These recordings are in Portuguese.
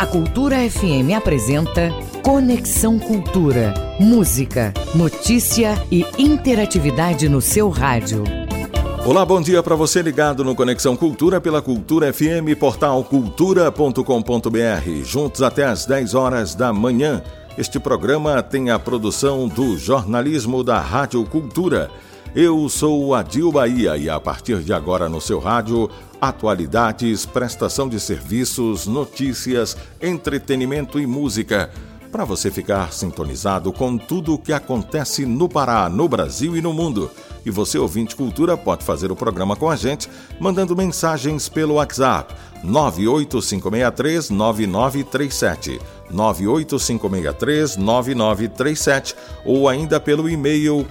A Cultura FM apresenta Conexão Cultura. Música, notícia e interatividade no seu rádio. Olá, bom dia para você ligado no Conexão Cultura pela Cultura FM, portal cultura.com.br. Juntos até às 10 horas da manhã. Este programa tem a produção do jornalismo da Rádio Cultura. Eu sou Adil Bahia e a partir de agora no seu rádio, atualidades, prestação de serviços, notícias, entretenimento e música. Para você ficar sintonizado com tudo o que acontece no Pará, no Brasil e no mundo. E você, ouvinte cultura, pode fazer o programa com a gente mandando mensagens pelo WhatsApp 985639937. 985639937 ou ainda pelo e-mail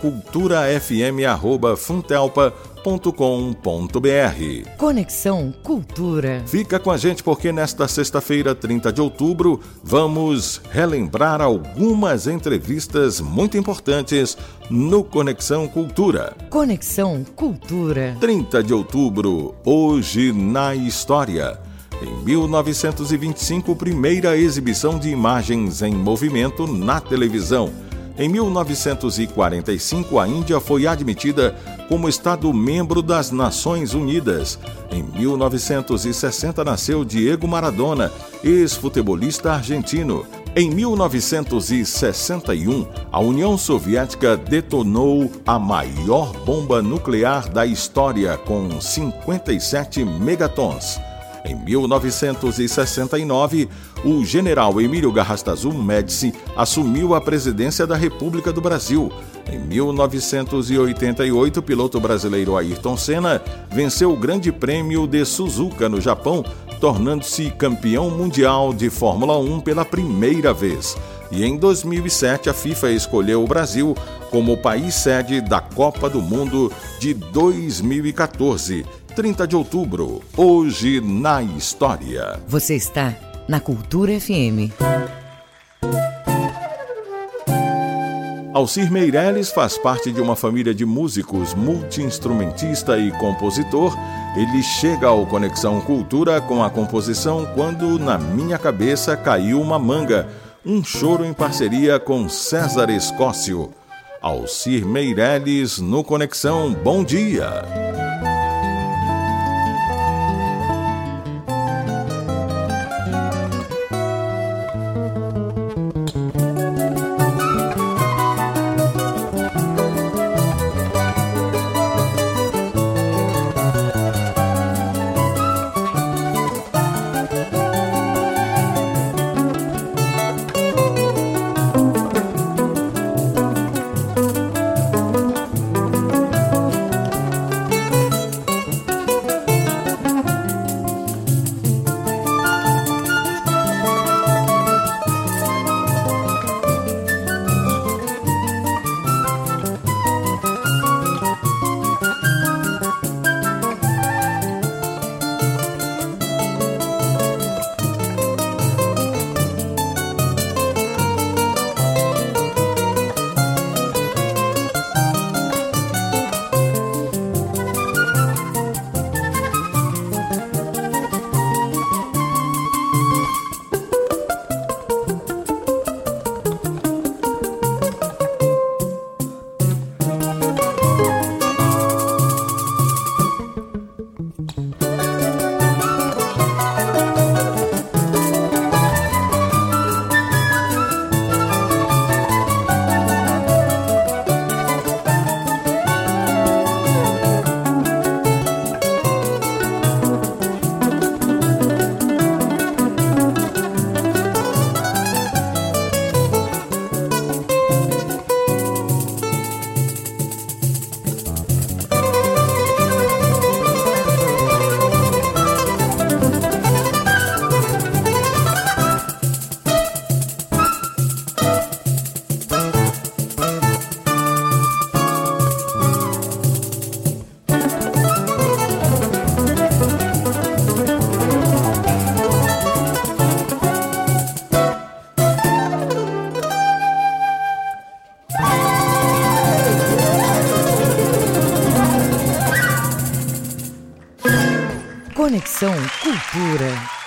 culturafm@funtelpa.com.br. Conexão Cultura. Fica com a gente porque nesta sexta-feira, 30 de outubro, vamos relembrar algumas entrevistas muito importantes no Conexão Cultura. Conexão Cultura. 30 de outubro, hoje na história. Em 1925, primeira exibição de imagens em movimento na televisão. Em 1945, a Índia foi admitida como Estado-membro das Nações Unidas. Em 1960, nasceu Diego Maradona, ex-futebolista argentino. Em 1961, a União Soviética detonou a maior bomba nuclear da história, com 57 megatons. Em 1969, o general Emílio Garrastazu Médici assumiu a presidência da República do Brasil. Em 1988, o piloto brasileiro Ayrton Senna venceu o Grande Prêmio de Suzuka no Japão, tornando-se campeão mundial de Fórmula 1 pela primeira vez. E em 2007, a FIFA escolheu o Brasil como país sede da Copa do Mundo de 2014. 30 de outubro, hoje na história. Você está na Cultura FM. Alcir Meirelles faz parte de uma família de músicos, multiinstrumentista e compositor. Ele chega ao Conexão Cultura com a composição Quando na Minha Cabeça Caiu uma Manga, um choro em parceria com César Escócio. Alcir Meirelles no Conexão, bom dia! Conexão Cultura.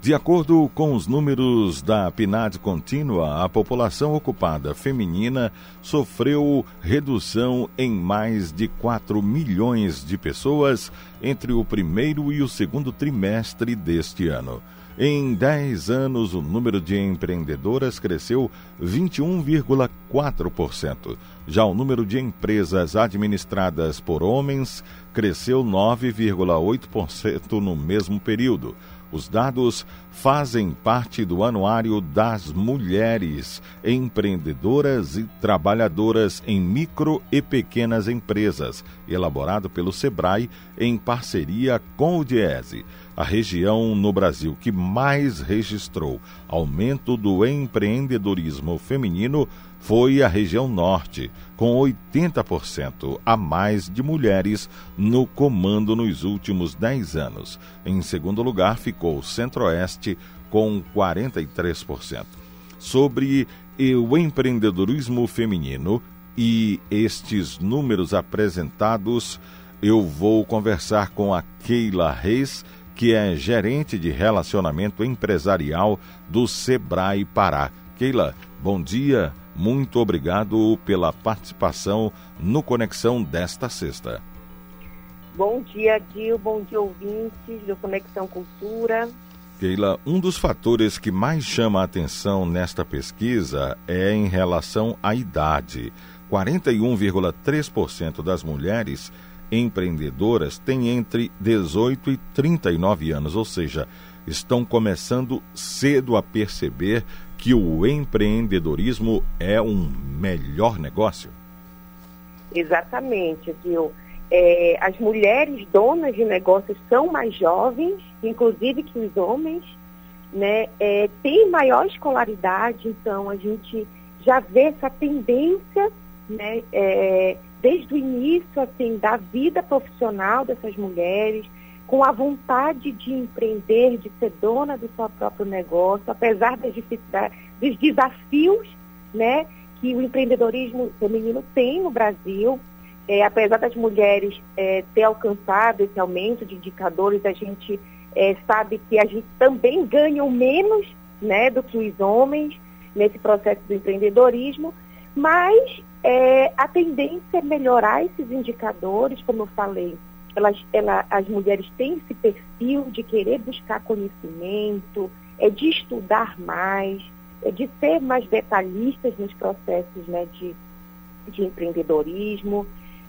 De acordo com os números da PNAD contínua, a população ocupada feminina sofreu redução em mais de 4 milhões de pessoas entre o primeiro e o segundo trimestre deste ano. Em 10 anos, o número de empreendedoras cresceu 21,4%. Já o número de empresas administradas por homens cresceu 9,8% no mesmo período. Os dados fazem parte do Anuário das Mulheres Empreendedoras e Trabalhadoras em Micro e Pequenas Empresas, elaborado pelo SEBRAE em parceria com o Diese. A região no Brasil que mais registrou aumento do empreendedorismo feminino foi a região norte, com 80% a mais de mulheres no comando nos últimos 10 anos. Em segundo lugar ficou o centro-oeste, com 43%. Sobre o empreendedorismo feminino e estes números apresentados, eu vou conversar com a Keila Reis, que é gerente de relacionamento empresarial do Sebrae Pará. Keila, bom dia. Muito obrigado pela participação no Conexão desta sexta. Bom dia, Gil. Bom dia, ouvintes do Conexão Cultura. Keila, um dos fatores que mais chama a atenção nesta pesquisa é em relação à idade. 41,3% das mulheres empreendedoras têm entre 18 e 39 anos, ou seja, estão começando cedo a perceber que o empreendedorismo é um melhor negócio? Exatamente, viu? É, as mulheres donas de negócios são mais jovens, inclusive que os homens, né? É, têm maior escolaridade, então a gente já vê essa tendência, né? É, desde o início, assim, da vida profissional dessas mulheres, com a vontade de empreender, de ser dona do seu próprio negócio, apesar das dificuldades, dos desafios né, que o empreendedorismo feminino tem no Brasil. É, apesar das mulheres é, ter alcançado esse aumento de indicadores, a gente é, sabe que a gente também ganha menos né, do que os homens nesse processo do empreendedorismo, mas é, a tendência é melhorar esses indicadores, como eu falei, elas, ela, as mulheres têm esse perfil de querer buscar conhecimento, é de estudar mais, é de ser mais detalhistas nos processos né, de, de empreendedorismo,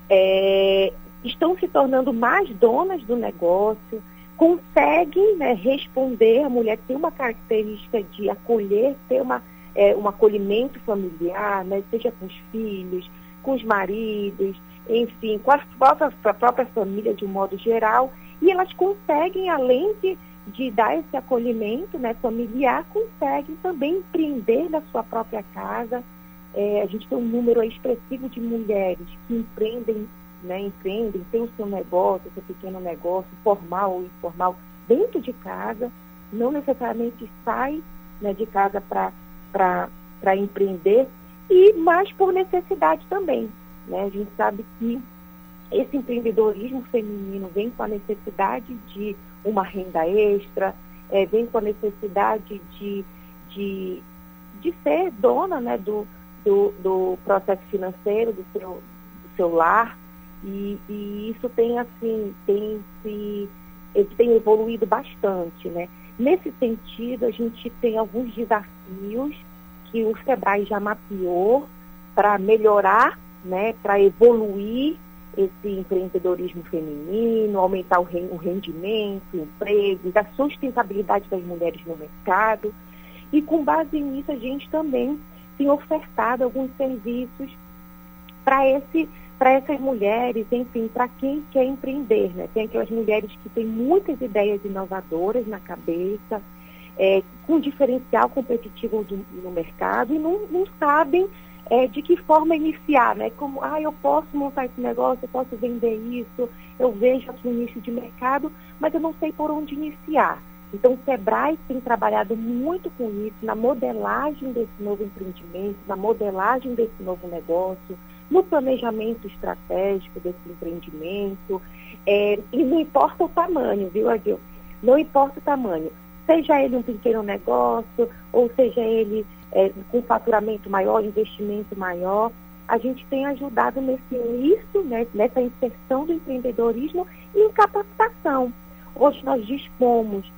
é, estão se tornando mais donas do negócio, conseguem né, responder, a mulher tem uma característica de acolher, ter uma, é, um acolhimento familiar, né, seja com os filhos, com os maridos, enfim, com a própria, a própria família de um modo geral, e elas conseguem, além de, de dar esse acolhimento né, familiar, conseguem também empreender na sua própria casa. É, a gente tem um número expressivo de mulheres que empreendem, né, empreendem, têm o seu negócio, o seu pequeno negócio, formal ou informal, dentro de casa, não necessariamente sai né, de casa para empreender, e mais por necessidade também. Né? A gente sabe que esse empreendedorismo feminino vem com a necessidade de uma renda extra, é, vem com a necessidade de, de, de ser dona né, do, do, do processo financeiro do seu, do seu lar. E, e isso tem assim, tem se tem evoluído bastante, né? Nesse sentido, a gente tem alguns desafios que o SEBRAE já mapeou para melhorar né, para evoluir esse empreendedorismo feminino, aumentar o, rendimento, o emprego, a sustentabilidade das mulheres no mercado. E com base nisso, a gente também tem ofertado alguns serviços para esse para essas mulheres, enfim, para quem quer empreender, né? Tem aquelas mulheres que têm muitas ideias inovadoras na cabeça, é, com diferencial competitivo do, no mercado e não, não sabem é, de que forma iniciar, né? Como, ah, eu posso montar esse negócio, eu posso vender isso, eu vejo aqui o nicho de mercado, mas eu não sei por onde iniciar. Então, o Sebrae tem trabalhado muito com isso, na modelagem desse novo empreendimento, na modelagem desse novo negócio, no planejamento estratégico desse empreendimento. É, e não importa o tamanho, viu, Adil? Não importa o tamanho. seja ele um pequeno negócio, ou seja ele é, com faturamento maior, investimento maior, a gente tem ajudado nesse início, né, nessa inserção do empreendedorismo e em capacitação. Hoje nós dispomos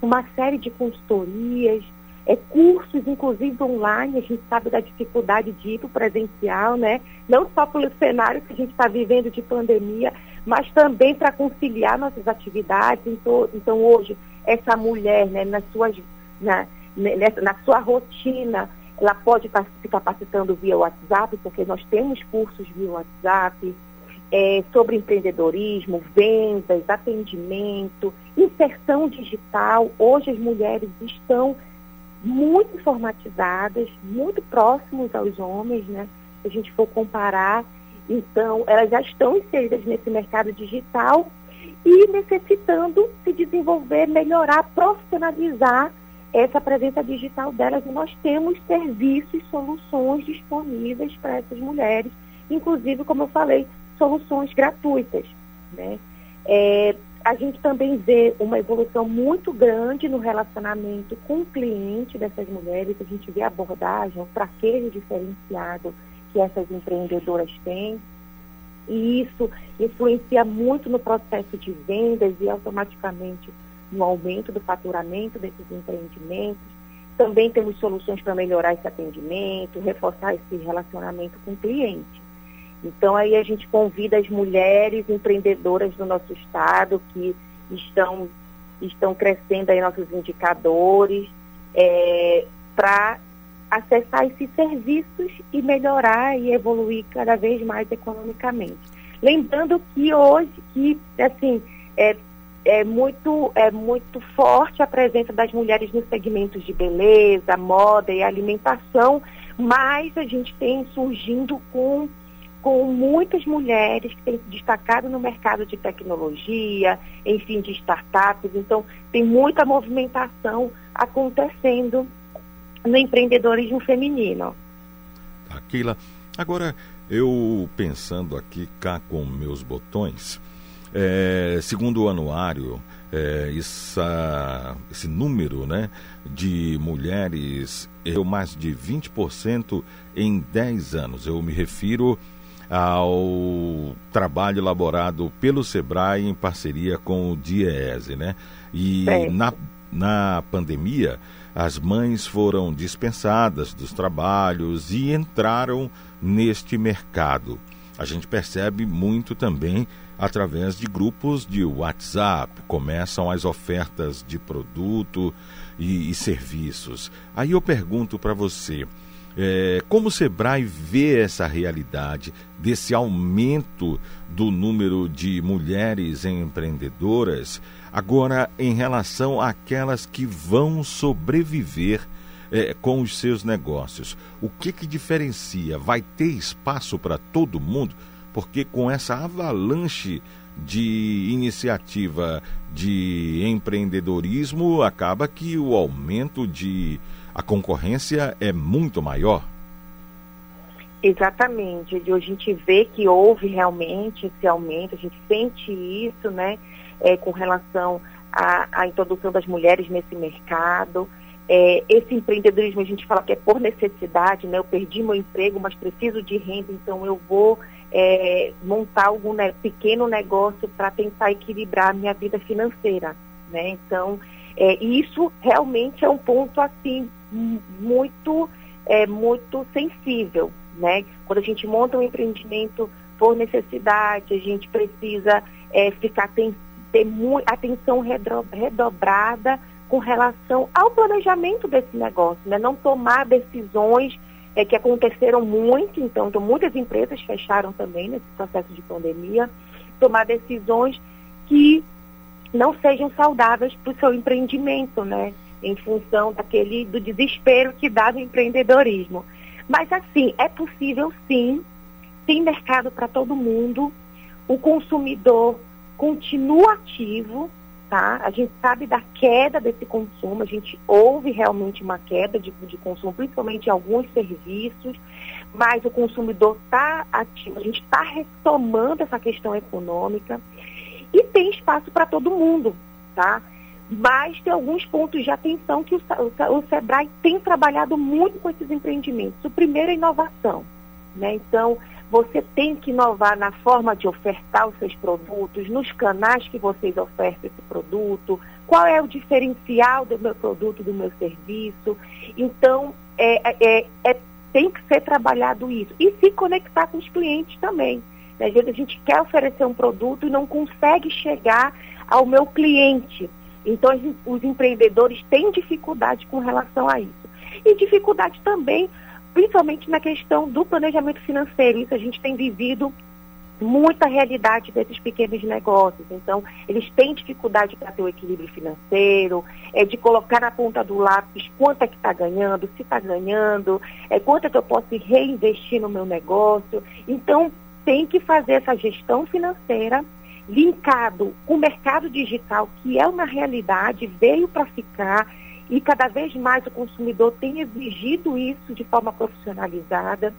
uma série de consultorias, é, cursos, inclusive online, a gente sabe da dificuldade de ir para o presencial, né? Não só pelo cenário que a gente está vivendo de pandemia, mas também para conciliar nossas atividades. Então, então, hoje, essa mulher, né, nas suas, na, nessa, na sua rotina, ela pode estar se capacitando via WhatsApp, porque nós temos cursos via WhatsApp, é, sobre empreendedorismo, vendas, atendimento, inserção digital. Hoje as mulheres estão muito informatizadas, muito próximos aos homens, né? Se a gente for comparar, então elas já estão inseridas nesse mercado digital e necessitando se desenvolver, melhorar, profissionalizar essa presença digital delas. E nós temos serviços soluções disponíveis para essas mulheres, inclusive, como eu falei, soluções gratuitas. Né? É, a gente também vê uma evolução muito grande no relacionamento com o cliente dessas mulheres, a gente vê a abordagem, o traquejo diferenciado que essas empreendedoras têm. E isso influencia muito no processo de vendas e automaticamente no aumento do faturamento desses empreendimentos. Também temos soluções para melhorar esse atendimento, reforçar esse relacionamento com o cliente. Então aí a gente convida as mulheres empreendedoras do nosso estado que estão, estão crescendo aí nossos indicadores é, para acessar esses serviços e melhorar e evoluir cada vez mais economicamente. Lembrando que hoje que assim é, é muito é muito forte a presença das mulheres nos segmentos de beleza, moda e alimentação, mas a gente tem surgindo com com muitas mulheres que têm se destacado no mercado de tecnologia, enfim, de startups. Então, tem muita movimentação acontecendo no empreendedorismo feminino. Aquila, agora eu pensando aqui cá com meus botões, é, segundo o anuário, é, essa, esse número né, de mulheres é mais de 20% em 10 anos. Eu me refiro ao trabalho elaborado pelo SEBRAE em parceria com o DIEESE, né? E na, na pandemia, as mães foram dispensadas dos trabalhos e entraram neste mercado. A gente percebe muito também através de grupos de WhatsApp, começam as ofertas de produto e, e serviços. Aí eu pergunto para você, é, como o Sebrae vê essa realidade desse aumento do número de mulheres empreendedoras, agora em relação àquelas que vão sobreviver é, com os seus negócios? O que, que diferencia? Vai ter espaço para todo mundo? Porque com essa avalanche de iniciativa de empreendedorismo, acaba que o aumento de a concorrência é muito maior. Exatamente. A gente vê que houve realmente esse aumento, a gente sente isso, né, é, com relação à, à, introdução das mulheres nesse mercado. É, esse empreendedorismo a gente fala que é por necessidade, né? Eu perdi meu emprego, mas preciso de renda, então eu vou é, montar algum né, pequeno negócio para tentar equilibrar a minha vida financeira, né? Então, é, isso realmente é um ponto assim muito, é, muito sensível, né? Quando a gente monta um empreendimento por necessidade, a gente precisa é, ficar tem, ter atenção redobrada com relação ao planejamento desse negócio, né? Não tomar decisões é, que aconteceram muito, então, então muitas empresas fecharam também nesse processo de pandemia, tomar decisões que não sejam saudáveis para o seu empreendimento, né? em função daquele do desespero que dá no empreendedorismo. Mas assim, é possível sim, tem mercado para todo mundo, o consumidor continua ativo, tá? A gente sabe da queda desse consumo, a gente ouve realmente uma queda de, de consumo, principalmente em alguns serviços, mas o consumidor está ativo, a gente está retomando essa questão econômica e tem espaço para todo mundo, tá? Mas tem alguns pontos de atenção que o, o, o SEBRAE tem trabalhado muito com esses empreendimentos. O primeiro é inovação. Né? Então, você tem que inovar na forma de ofertar os seus produtos, nos canais que vocês ofertam esse produto, qual é o diferencial do meu produto, do meu serviço. Então, é, é, é, é tem que ser trabalhado isso. E se conectar com os clientes também. Às vezes a gente quer oferecer um produto e não consegue chegar ao meu cliente. Então, os empreendedores têm dificuldade com relação a isso. E dificuldade também, principalmente na questão do planejamento financeiro. Isso a gente tem vivido muita realidade desses pequenos negócios. Então, eles têm dificuldade para ter o equilíbrio financeiro, é de colocar na ponta do lápis quanto é que está ganhando, se está ganhando, é, quanto é que eu posso reinvestir no meu negócio. Então, tem que fazer essa gestão financeira linkado com o mercado digital, que é uma realidade, veio para ficar e cada vez mais o consumidor tem exigido isso de forma profissionalizada.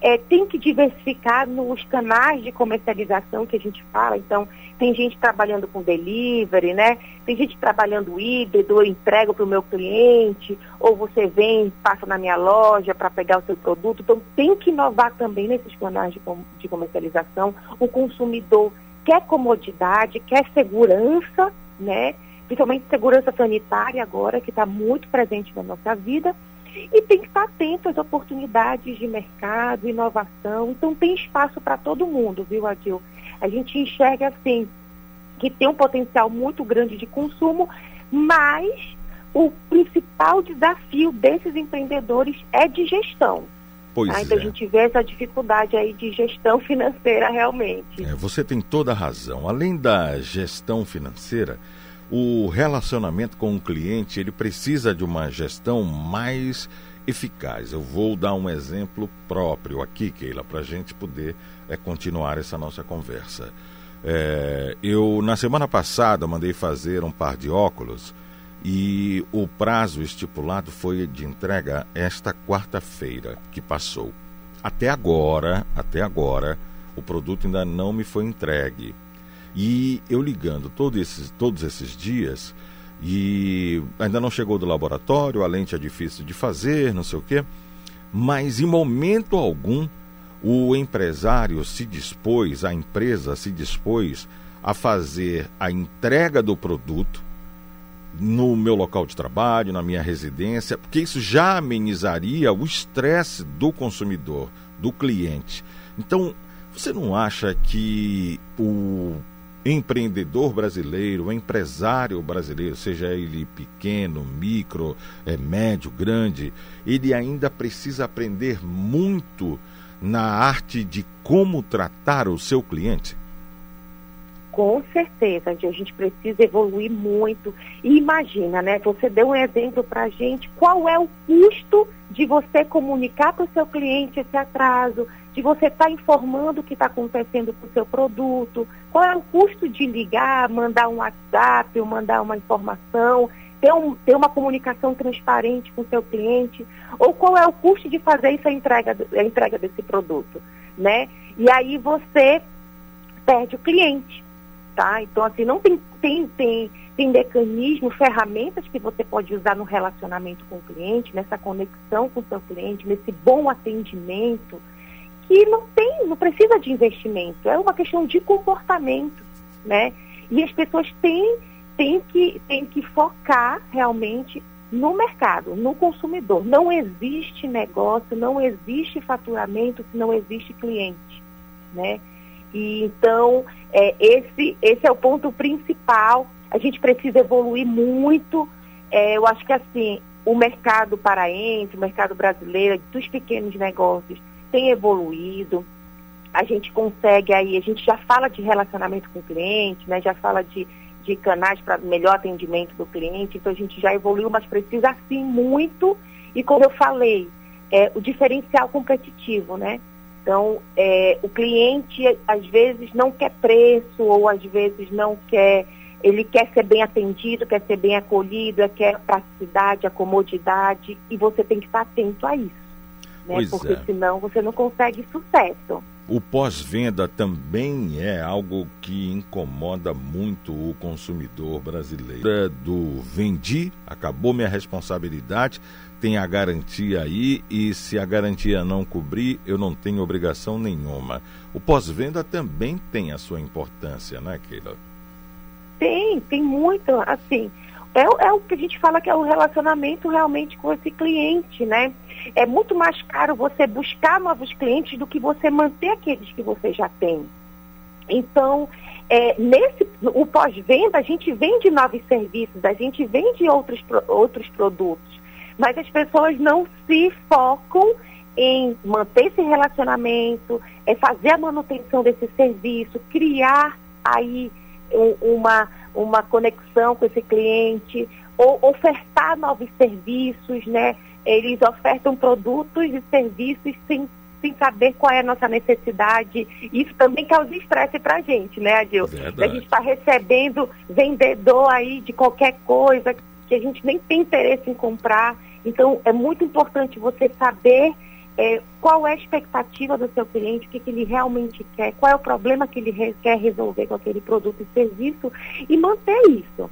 É, tem que diversificar nos canais de comercialização que a gente fala. Então, tem gente trabalhando com delivery, né? Tem gente trabalhando híbrido, eu entrego para o meu cliente, ou você vem, passa na minha loja para pegar o seu produto. Então, tem que inovar também nesses canais de, de comercialização. O consumidor quer comodidade, quer segurança, né? Principalmente segurança sanitária agora, que está muito presente na nossa vida. E tem que estar atento às oportunidades de mercado, inovação. Então tem espaço para todo mundo, viu, Adil? A gente enxerga assim que tem um potencial muito grande de consumo, mas o principal desafio desses empreendedores é de gestão. Pois ah, então é. a gente vê essa dificuldade aí de gestão financeira realmente. É, você tem toda a razão. Além da gestão financeira, o relacionamento com o cliente ele precisa de uma gestão mais eficaz. Eu vou dar um exemplo próprio aqui, Keila, para a gente poder é, continuar essa nossa conversa. É, eu na semana passada mandei fazer um par de óculos e o prazo estipulado foi de entrega esta quarta-feira que passou. Até agora, até agora, o produto ainda não me foi entregue. E eu ligando todos esses, todos esses dias e ainda não chegou do laboratório, a lente é difícil de fazer, não sei o quê. Mas em momento algum o empresário se dispôs, a empresa se dispôs a fazer a entrega do produto no meu local de trabalho, na minha residência, porque isso já amenizaria o estresse do consumidor, do cliente. Então, você não acha que o empreendedor brasileiro, empresário brasileiro, seja ele pequeno, micro, é, médio, grande, ele ainda precisa aprender muito na arte de como tratar o seu cliente? Com certeza, a gente precisa evoluir muito. E imagina, né? Você deu um exemplo para a gente. Qual é o custo de você comunicar para o seu cliente esse atraso, de você estar tá informando o que está acontecendo com o seu produto? Qual é o custo de ligar, mandar um WhatsApp, mandar uma informação, ter, um, ter uma comunicação transparente com o seu cliente? Ou qual é o custo de fazer essa entrega, a entrega desse produto, né? E aí você perde o cliente. Tá? Então, assim, não tem, tem, tem, tem mecanismo, ferramentas que você pode usar no relacionamento com o cliente, nessa conexão com o seu cliente, nesse bom atendimento, que não tem, não precisa de investimento, é uma questão de comportamento, né? E as pessoas têm, têm, que, têm que focar realmente no mercado, no consumidor. Não existe negócio, não existe faturamento se não existe cliente, né? E então, é, esse, esse é o ponto principal. A gente precisa evoluir muito. É, eu acho que assim, o mercado paraense, o mercado brasileiro, dos pequenos negócios, tem evoluído. A gente consegue aí, a gente já fala de relacionamento com o cliente, né? já fala de, de canais para melhor atendimento do cliente, então a gente já evoluiu, mas precisa sim muito. E como eu falei, é, o diferencial competitivo, né? Então, é, o cliente às vezes não quer preço ou às vezes não quer, ele quer ser bem atendido, quer ser bem acolhido, é quer a praticidade, a comodidade e você tem que estar atento a isso, né? Porque é. senão você não consegue sucesso. o pós-venda também é algo que incomoda muito o consumidor brasileiro. Do vendi, acabou minha responsabilidade, tem a garantia aí e se a garantia não cobrir, eu não tenho obrigação nenhuma. O pós-venda também tem a sua importância, né, Keila? Tem, tem muito, assim, é, é o que a gente fala que é o relacionamento realmente com esse cliente, né? É muito mais caro você buscar novos clientes do que você manter aqueles que você já tem. Então, é, nesse o pós-venda, a gente vende novos serviços, a gente vende outros, outros produtos, mas as pessoas não se focam em manter esse relacionamento, é fazer a manutenção desse serviço, criar aí uma, uma conexão com esse cliente, ou ofertar novos serviços, né? Eles ofertam produtos e serviços sem, sem saber qual é a nossa necessidade. Isso também causa estresse para a gente, né, Adil? Verdade. A gente está recebendo vendedor aí de qualquer coisa que a gente nem tem interesse em comprar. Então, é muito importante você saber é, qual é a expectativa do seu cliente, o que, que, ele realmente quer, qual é o problema que ele re quer resolver com aquele produto e serviço e manter isso.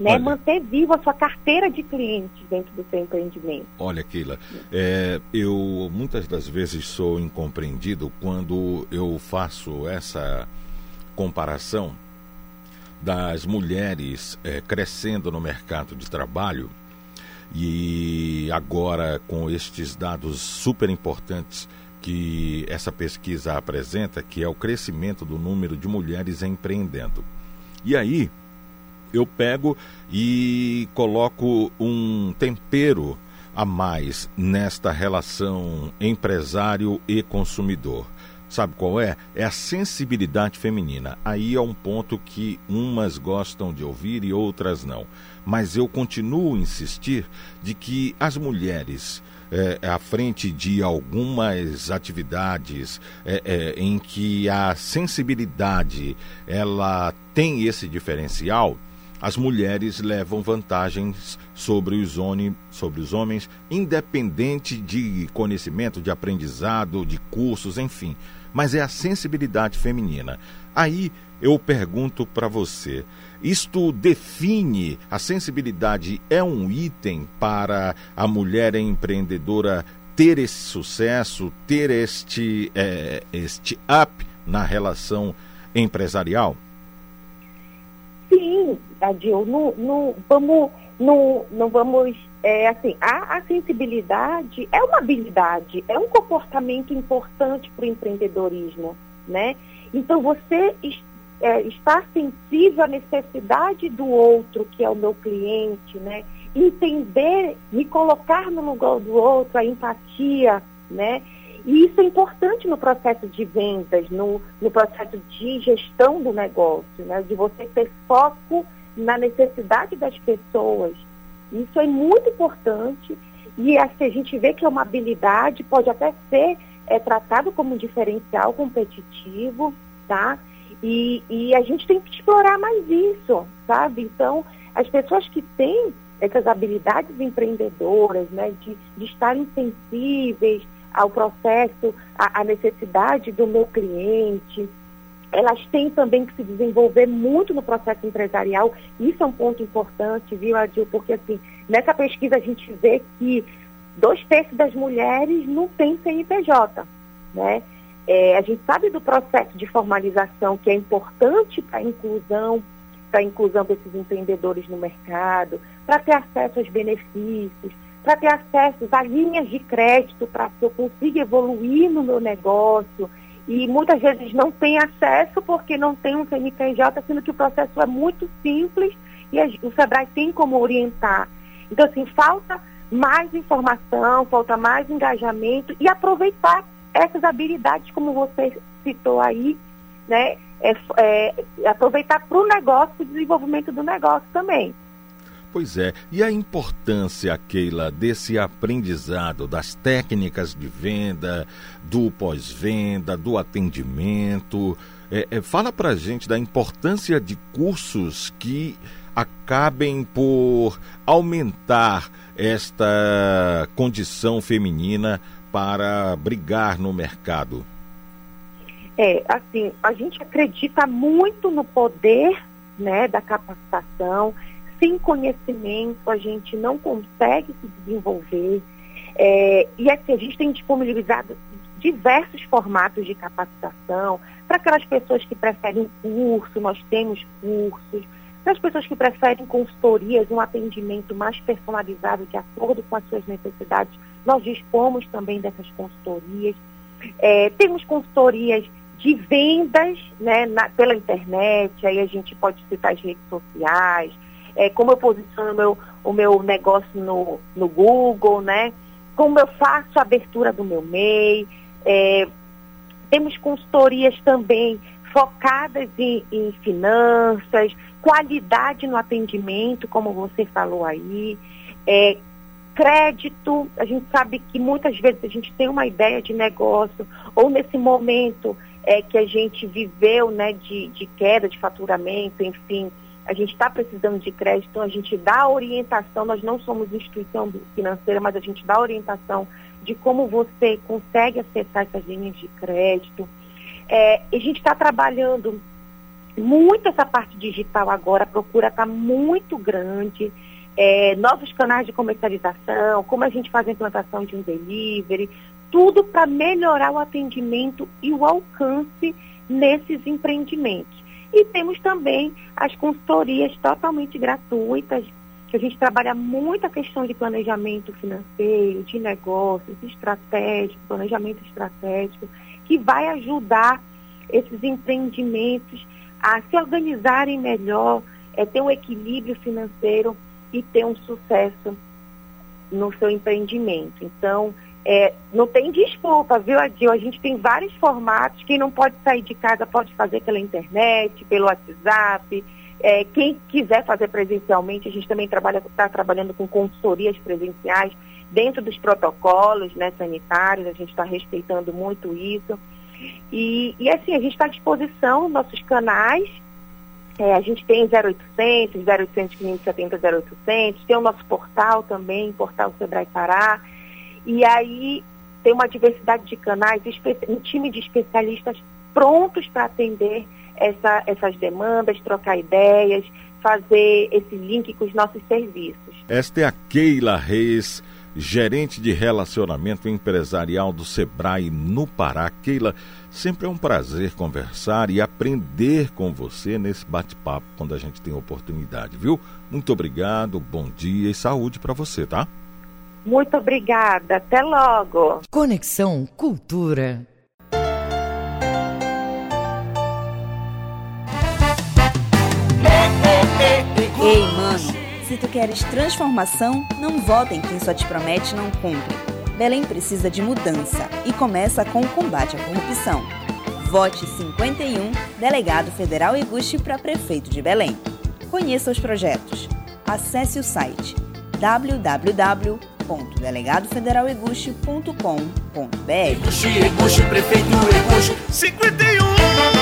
Né? Olha, manter viva a sua carteira de clientes dentro do seu empreendimento. Olha, Keila, é, eu muitas das vezes sou incompreendido quando eu faço essa comparação das mulheres é, crescendo no mercado de trabalho e agora, com estes dados super importantes que essa pesquisa apresenta, que é o crescimento do número de mulheres empreendendo. E aí, eu pego e coloco um tempero a mais nesta relação empresário e consumidor. Sabe qual é? É a sensibilidade feminina. Aí é um ponto que umas gostam de ouvir e outras não. Mas eu continuo a insistir de que as mulheres, é, à frente de algumas atividades é, é, em que a sensibilidade ela tem esse diferencial, as mulheres levam vantagens sobre os, sobre os homens, independente de conhecimento, de aprendizado, de cursos, enfim. Mas é a sensibilidade feminina. Aí eu pergunto para você: isto define a sensibilidade? É um item para a mulher empreendedora ter esse sucesso, ter este, é, este up na relação empresarial? Sim, Adil, não, não vamos, não, não vamos, é, assim, a, a sensibilidade é uma habilidade, é um comportamento importante para o empreendedorismo, né? Então você é, estar sensível à necessidade do outro, que é o meu cliente, né? Entender, me colocar no lugar do outro, a empatia, né? E isso é importante no processo de vendas, no, no processo de gestão do negócio, né? de você ter foco na necessidade das pessoas. Isso é muito importante e assim, a gente vê que é uma habilidade, pode até ser é, tratado como um diferencial competitivo, tá? E, e a gente tem que explorar mais isso, sabe? Então, as pessoas que têm essas habilidades empreendedoras, né, de, de estarem sensíveis, ao processo, à, necessidade do meu cliente. Elas têm também que se desenvolver muito no processo empresarial. Isso é um ponto importante, viu, Adil? Porque, assim, nessa pesquisa a gente vê que dois terços das mulheres não têm CNPJ, né? É, a gente sabe do processo de formalização que é importante para a inclusão, para a inclusão desses empreendedores no mercado, para ter acesso aos benefícios, para ter acesso a linhas de crédito para que eu consiga evoluir no meu negócio. E muitas vezes não tem acesso porque não tem um CNPJ, sendo que o processo é muito simples e o SEBRAE tem como orientar. Então, assim, falta mais informação, falta mais engajamento e aproveitar essas habilidades, como você citou aí, né? É, é, aproveitar para o negócio, para o desenvolvimento do negócio também. Pois é, e a importância, Keila, desse aprendizado, das técnicas de venda, do pós-venda, do atendimento. É, é, fala pra gente da importância de cursos que acabem por aumentar esta condição feminina para brigar no mercado. É, assim, a gente acredita muito no poder né, da capacitação. Sem conhecimento, a gente não consegue se desenvolver. É, e assim, a gente tem disponibilizado diversos formatos de capacitação para aquelas pessoas que preferem curso, nós temos cursos. Para as pessoas que preferem consultorias, um atendimento mais personalizado de acordo com as suas necessidades, nós dispomos também dessas consultorias. É, temos consultorias de vendas né, na, pela internet, aí a gente pode citar as redes sociais, é, como eu posiciono meu, o meu negócio no, no Google, né? Como eu faço a abertura do meu MEI. É, temos consultorias também focadas em, em, finanças, qualidade no atendimento, como você falou aí, é, crédito, a gente sabe que muitas vezes a gente tem uma ideia de negócio, ou nesse momento é, que a gente viveu né, de, de queda de faturamento, enfim, a gente está precisando de crédito, então a gente dá orientação, nós não somos instituição financeira, mas a gente dá orientação de como você consegue acessar essas linhas de crédito. É, a gente está trabalhando muito essa parte digital agora, a procura está muito grande. É, novos canais de comercialização, como a gente faz a implantação de um delivery, tudo para melhorar o atendimento e o alcance nesses empreendimentos. E temos também as consultorias totalmente gratuitas, que a gente trabalha muito a questão de planejamento financeiro, de negócios, estratégico, planejamento estratégico, que vai ajudar esses empreendimentos a se organizarem melhor, é, ter um equilíbrio financeiro e ter um sucesso no seu empreendimento. Então, é, não tem desculpa, viu, Adil? A gente tem vários formatos. Quem não pode sair de casa pode fazer pela internet, pelo WhatsApp. É, quem quiser fazer presencialmente, a gente também trabalha, está trabalhando com consultorias presenciais dentro dos protocolos né, sanitários, a gente está respeitando muito isso. E, e assim, a gente está à disposição, nossos canais, é, a gente tem 0800, 0800 570 0800, tem o nosso portal também, portal Sebrae Pará. E aí tem uma diversidade de canais, um time de especialistas prontos para atender essa, essas demandas, trocar ideias, fazer esse link com os nossos serviços. Esta é a Keila Reis, gerente de relacionamento empresarial do Sebrae no Pará. Keila, sempre é um prazer conversar e aprender com você nesse bate-papo quando a gente tem oportunidade, viu? Muito obrigado, bom dia e saúde para você, tá? Muito obrigada. Até logo. Conexão Cultura. Ei, se tu queres transformação, não vote em quem só te promete não cumpre. Belém precisa de mudança e começa com o combate à corrupção. Vote 51, Delegado Federal Iguchi para prefeito de Belém. Conheça os projetos. Acesse o site www www.delegadofederaleguchi.com.br Eguchi, Eguchi, prefeito Eguchi, 51!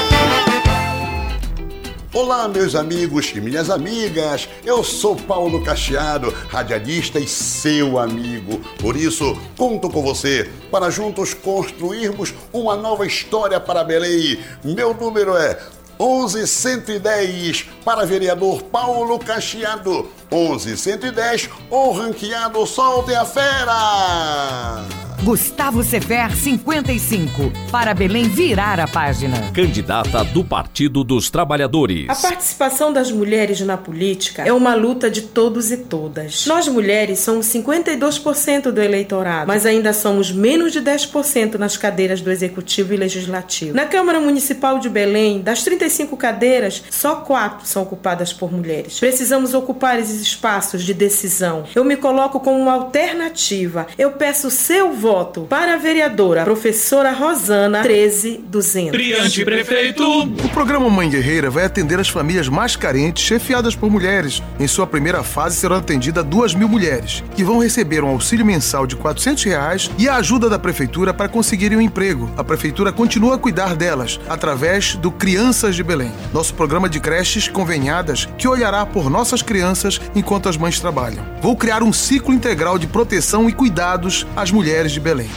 Olá, meus amigos e minhas amigas. Eu sou Paulo Cacheado, radialista e seu amigo. Por isso, conto com você para juntos construirmos uma nova história para Belém. Meu número é 11110 para vereador Paulo Cacheado. 11110, o ranqueado Solte a Fera. Gustavo Sefer, 55. Para Belém virar a página. Candidata do Partido dos Trabalhadores. A participação das mulheres na política é uma luta de todos e todas. Nós mulheres somos 52% do eleitorado, mas ainda somos menos de 10% nas cadeiras do Executivo e Legislativo. Na Câmara Municipal de Belém, das 35 cadeiras, só 4 são ocupadas por mulheres. Precisamos ocupar esses espaços de decisão. Eu me coloco como uma alternativa. Eu peço seu voto voto para a vereadora professora Rosana 13200. Triante Prefeito. O programa Mãe Guerreira vai atender as famílias mais carentes, chefiadas por mulheres. Em sua primeira fase serão atendidas 2 mil mulheres, que vão receber um auxílio mensal de 400 reais e a ajuda da prefeitura para conseguirem um emprego. A prefeitura continua a cuidar delas através do Crianças de Belém, nosso programa de creches conveniadas que olhará por nossas crianças enquanto as mães trabalham. Vou criar um ciclo integral de proteção e cuidados às mulheres de Belém.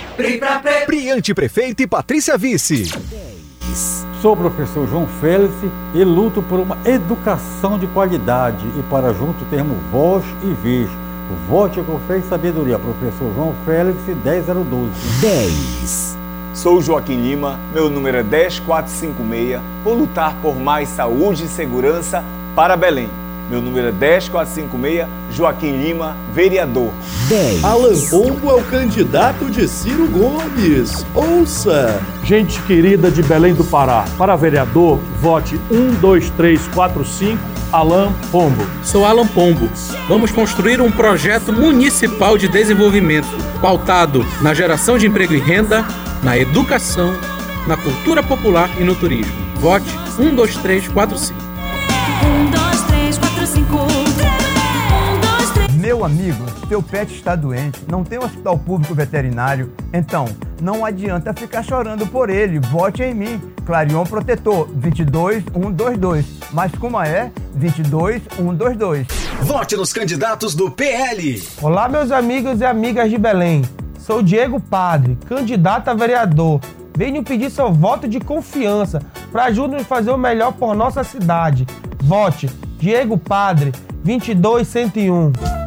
Priante Prefeito e Patrícia Vice. 10. Sou o professor João Félix e luto por uma educação de qualidade e para junto termos voz e vez. Vote com fé e sabedoria. Professor João Félix, 10012. 10. Sou Joaquim Lima, meu número é 10456. Vou lutar por mais saúde e segurança para Belém. Meu número é 10456, Joaquim Lima, vereador. 10. Alan Pombo é o candidato de Ciro Gomes. Ouça! Gente querida de Belém do Pará, para vereador, vote 12345 Alan Pombo. Sou Alan Pombo. Vamos construir um projeto municipal de desenvolvimento pautado na geração de emprego e renda, na educação, na cultura popular e no turismo. Vote 12345. Meu amigo, teu pet está doente, não tem um hospital público veterinário, então não adianta ficar chorando por ele. Vote em mim. Clarion Protetor 22122. Mas como é? 22122. Vote nos candidatos do PL. Olá, meus amigos e amigas de Belém. Sou Diego Padre, candidato a vereador. Venho pedir seu voto de confiança para ajudar a fazer o melhor por nossa cidade. Vote Diego Padre 22101.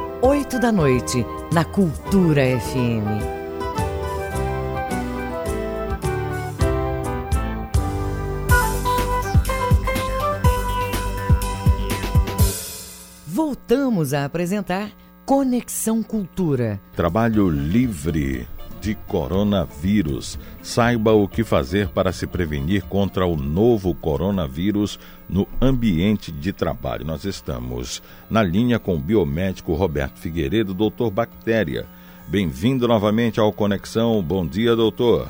oito da noite, na Cultura FM. Voltamos a apresentar Conexão Cultura. Trabalho livre de coronavírus. Saiba o que fazer para se prevenir contra o novo coronavírus no ambiente de trabalho. Nós estamos na linha com o biomédico Roberto Figueiredo, doutor Bactéria. Bem-vindo novamente ao Conexão. Bom dia, doutor.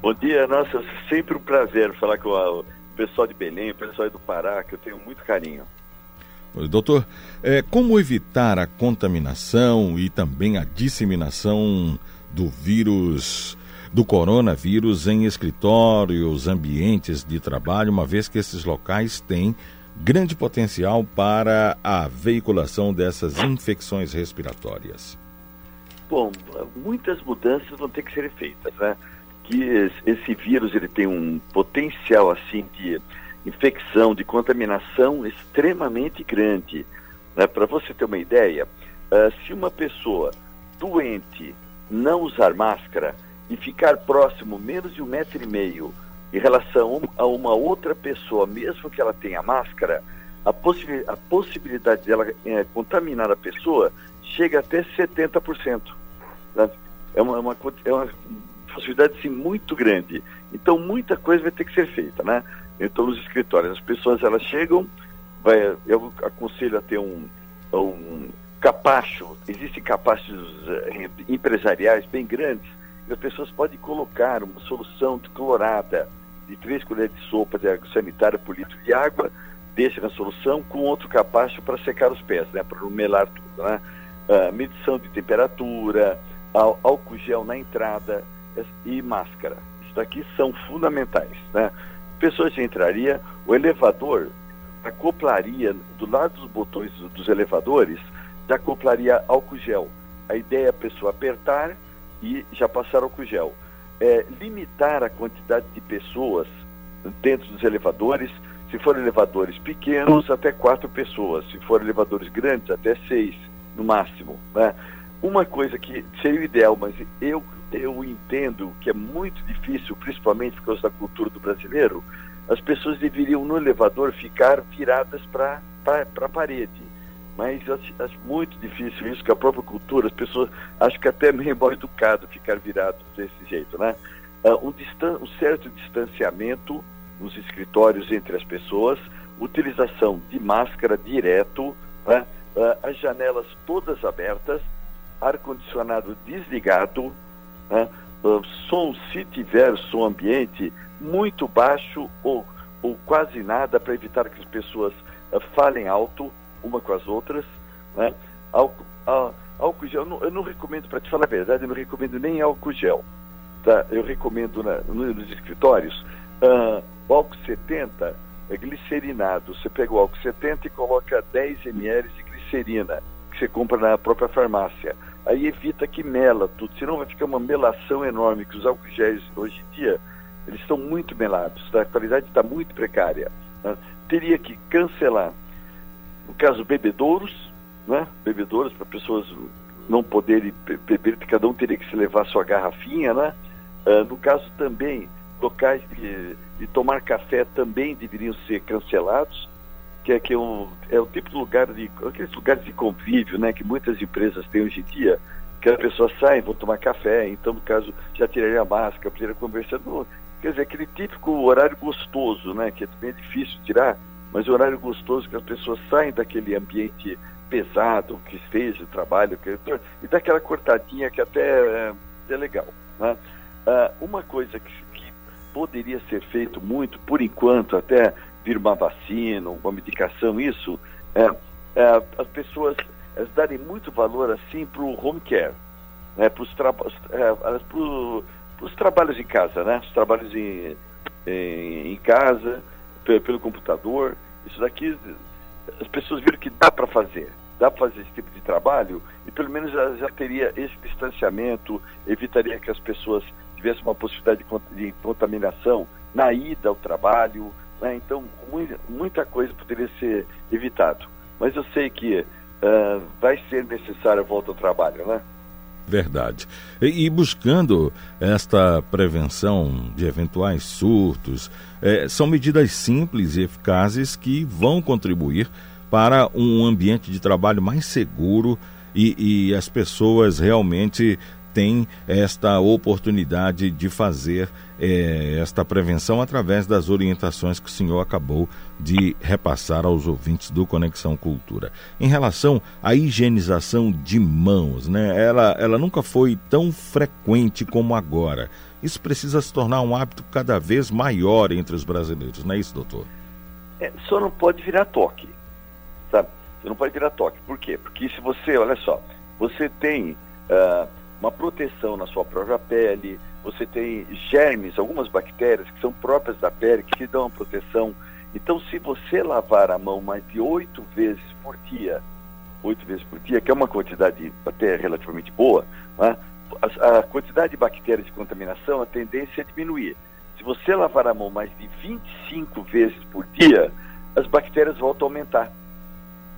Bom dia, nossa, sempre um prazer falar com o pessoal de Belém, o pessoal do Pará, que eu tenho muito carinho. Doutor, é, como evitar a contaminação e também a disseminação do vírus, do coronavírus em escritórios, ambientes de trabalho, uma vez que esses locais têm grande potencial para a veiculação dessas infecções respiratórias? Bom, muitas mudanças vão ter que ser feitas, né? Que esse vírus ele tem um potencial assim de infecção, de contaminação extremamente grande. Né? Para você ter uma ideia, uh, se uma pessoa doente não usar máscara e ficar próximo menos de um metro e meio em relação a uma outra pessoa, mesmo que ela tenha máscara, a, possi a possibilidade dela é, contaminar a pessoa chega até 70%. Né? É uma, uma, é uma possibilidade sim, muito grande. Então, muita coisa vai ter que ser feita, né? Então, nos escritórios, as pessoas elas chegam, vai, eu aconselho a ter um, um capacho, existem capachos uh, empresariais bem grandes, e as pessoas podem colocar uma solução de clorada de três colheres de sopa de água sanitária por litro de água, deixa na solução com outro capacho para secar os pés, né, para não melar tudo. Né? Uh, medição de temperatura, álcool gel na entrada e máscara. Isso daqui são fundamentais. Né? Pessoas entraria, o elevador acoplaria do lado dos botões dos elevadores já acoplaria álcool gel. A ideia é a pessoa apertar e já passar álcool gel. É, limitar a quantidade de pessoas dentro dos elevadores, se forem elevadores pequenos, até quatro pessoas, se forem elevadores grandes, até seis, no máximo. Né? Uma coisa que seria o ideal, mas eu, eu entendo que é muito difícil, principalmente por causa da cultura do brasileiro, as pessoas deveriam no elevador ficar viradas para a parede mas acho, acho, muito difícil isso, que a própria cultura, as pessoas acham que até meio mal educado ficar virado desse jeito, né? Uh, um, distan um certo distanciamento nos escritórios entre as pessoas, utilização de máscara direto, né? uh, as janelas todas abertas, ar-condicionado desligado, né? uh, som, se tiver som ambiente, muito baixo ou, ou quase nada para evitar que as pessoas falem alto uma com as outras. Né? Álcool, álcool gel, eu não, eu não recomendo, para te falar a verdade, eu não recomendo nem álcool gel. Tá? Eu recomendo na, nos escritórios uh, o álcool 70 é glicerinado. Você pega o álcool 70 e coloca 10 ml de glicerina, que você compra na própria farmácia. Aí evita que mela tudo, senão vai ficar uma melação enorme, que os álcool géis hoje em dia, eles estão muito melados, tá? a qualidade está muito precária. Né? Teria que cancelar, no caso, bebedouros, né? bebedouros para pessoas não poderem beber, cada um teria que se levar sua garrafinha, né? Uh, no caso também, locais de, de, tomar café também deveriam ser cancelados, que é, que é, um, é o tipo de lugar de aqueles lugares de convívio, né, que muitas empresas têm hoje em dia, que as pessoas saem, vão tomar café, então no caso já tiraria a máscara, poderia conversar, quer dizer, aquele típico horário gostoso, né, que é bem difícil tirar, mas horário gostoso que as pessoas saem daquele ambiente pesado que esteja o trabalho, que, e daquela cortadinha que até é, é legal, né? Uh, uma coisa que, que, poderia ser feito muito, por enquanto, até vir uma vacina, uma medicação, isso, é, é as pessoas elas darem muito valor assim para o home care, né, para os tra é, trabalhos em casa, né, os trabalhos em, em, em casa, pelo computador, isso daqui as pessoas viram que dá para fazer dá para fazer esse tipo de trabalho e pelo menos já, já, teria esse distanciamento, evitaria que as pessoas tivessem uma possibilidade de, contaminação na ida ao trabalho, né? então muita, muita coisa poderia ser evitado. Mas eu sei que uh, vai ser necessária a volta ao trabalho, né? Verdade. E, e, buscando esta prevenção de eventuais surtos, eh, são medidas simples e eficazes que vão contribuir para um ambiente de trabalho mais seguro e, e as pessoas realmente têm esta oportunidade de fazer é, esta prevenção através das orientações que o senhor acabou de repassar aos ouvintes do Conexão Cultura. Em relação à higienização de mãos, né, ela, ela nunca foi tão frequente como agora. Isso precisa se tornar um hábito cada vez maior entre os brasileiros, não é isso, doutor? É, só não pode virar toque sabe? Você não pode virar toque. Por quê? Porque se você, olha só, você tem uh, uma proteção na sua própria pele, você tem germes, algumas bactérias que são próprias da pele, que te dão uma proteção. Então, se você lavar a mão mais de oito vezes por dia, oito vezes por dia, que é uma quantidade até relativamente boa, né? a, a, quantidade de bactérias de contaminação, a tendência é diminuir. Se você lavar a mão mais de 25 vezes por dia, as bactérias voltam a aumentar.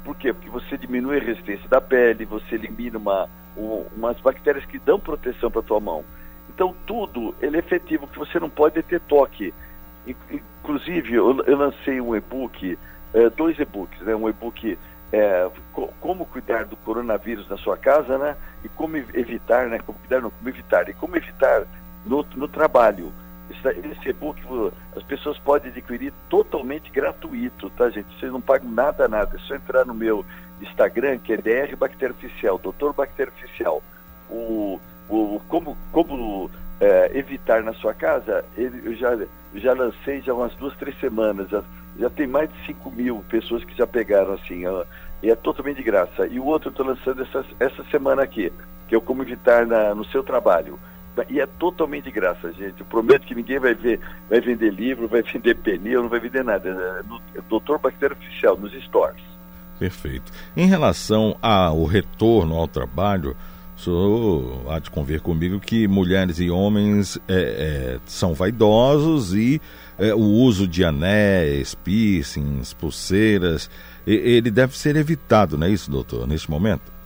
Por quê? Porque você diminui a resistência da pele, você elimina uma, um, umas bactérias que dão proteção para tua mão. Então tudo ele é efetivo, que você não pode ter toque. Inclusive, eu, eu lancei um e-book, é, dois e-books, né? um e-book é, co como cuidar do coronavírus na sua casa, né? E como evitar, né? Como cuidar, não, como evitar, e como evitar no, no trabalho. Esse e-book as pessoas podem adquirir totalmente gratuito, tá, gente? Vocês não pagam nada, nada. É só entrar no meu Instagram, que é DR Bactéria Oficial, Doutor Bactéria Oficial. O, o, como como é, evitar na sua casa, ele, eu já, já lancei já umas duas, três semanas. Já, já tem mais de 5 mil pessoas que já pegaram assim. E é totalmente de graça. E o outro eu estou lançando essa, essa semana aqui, que é o Como Evitar na, no seu trabalho. E é totalmente de graça, gente. Eu prometo que ninguém vai ver, vai vender livro, vai vender pneu, não vai vender nada. É, no, é Doutor Bactéria Oficial, nos stores. Perfeito. Em relação ao retorno ao trabalho, o senhor há de convir comigo que mulheres e homens é, é, são vaidosos e é, o uso de anéis, piercings, pulseiras, ele deve ser evitado, não é isso, doutor, neste momento?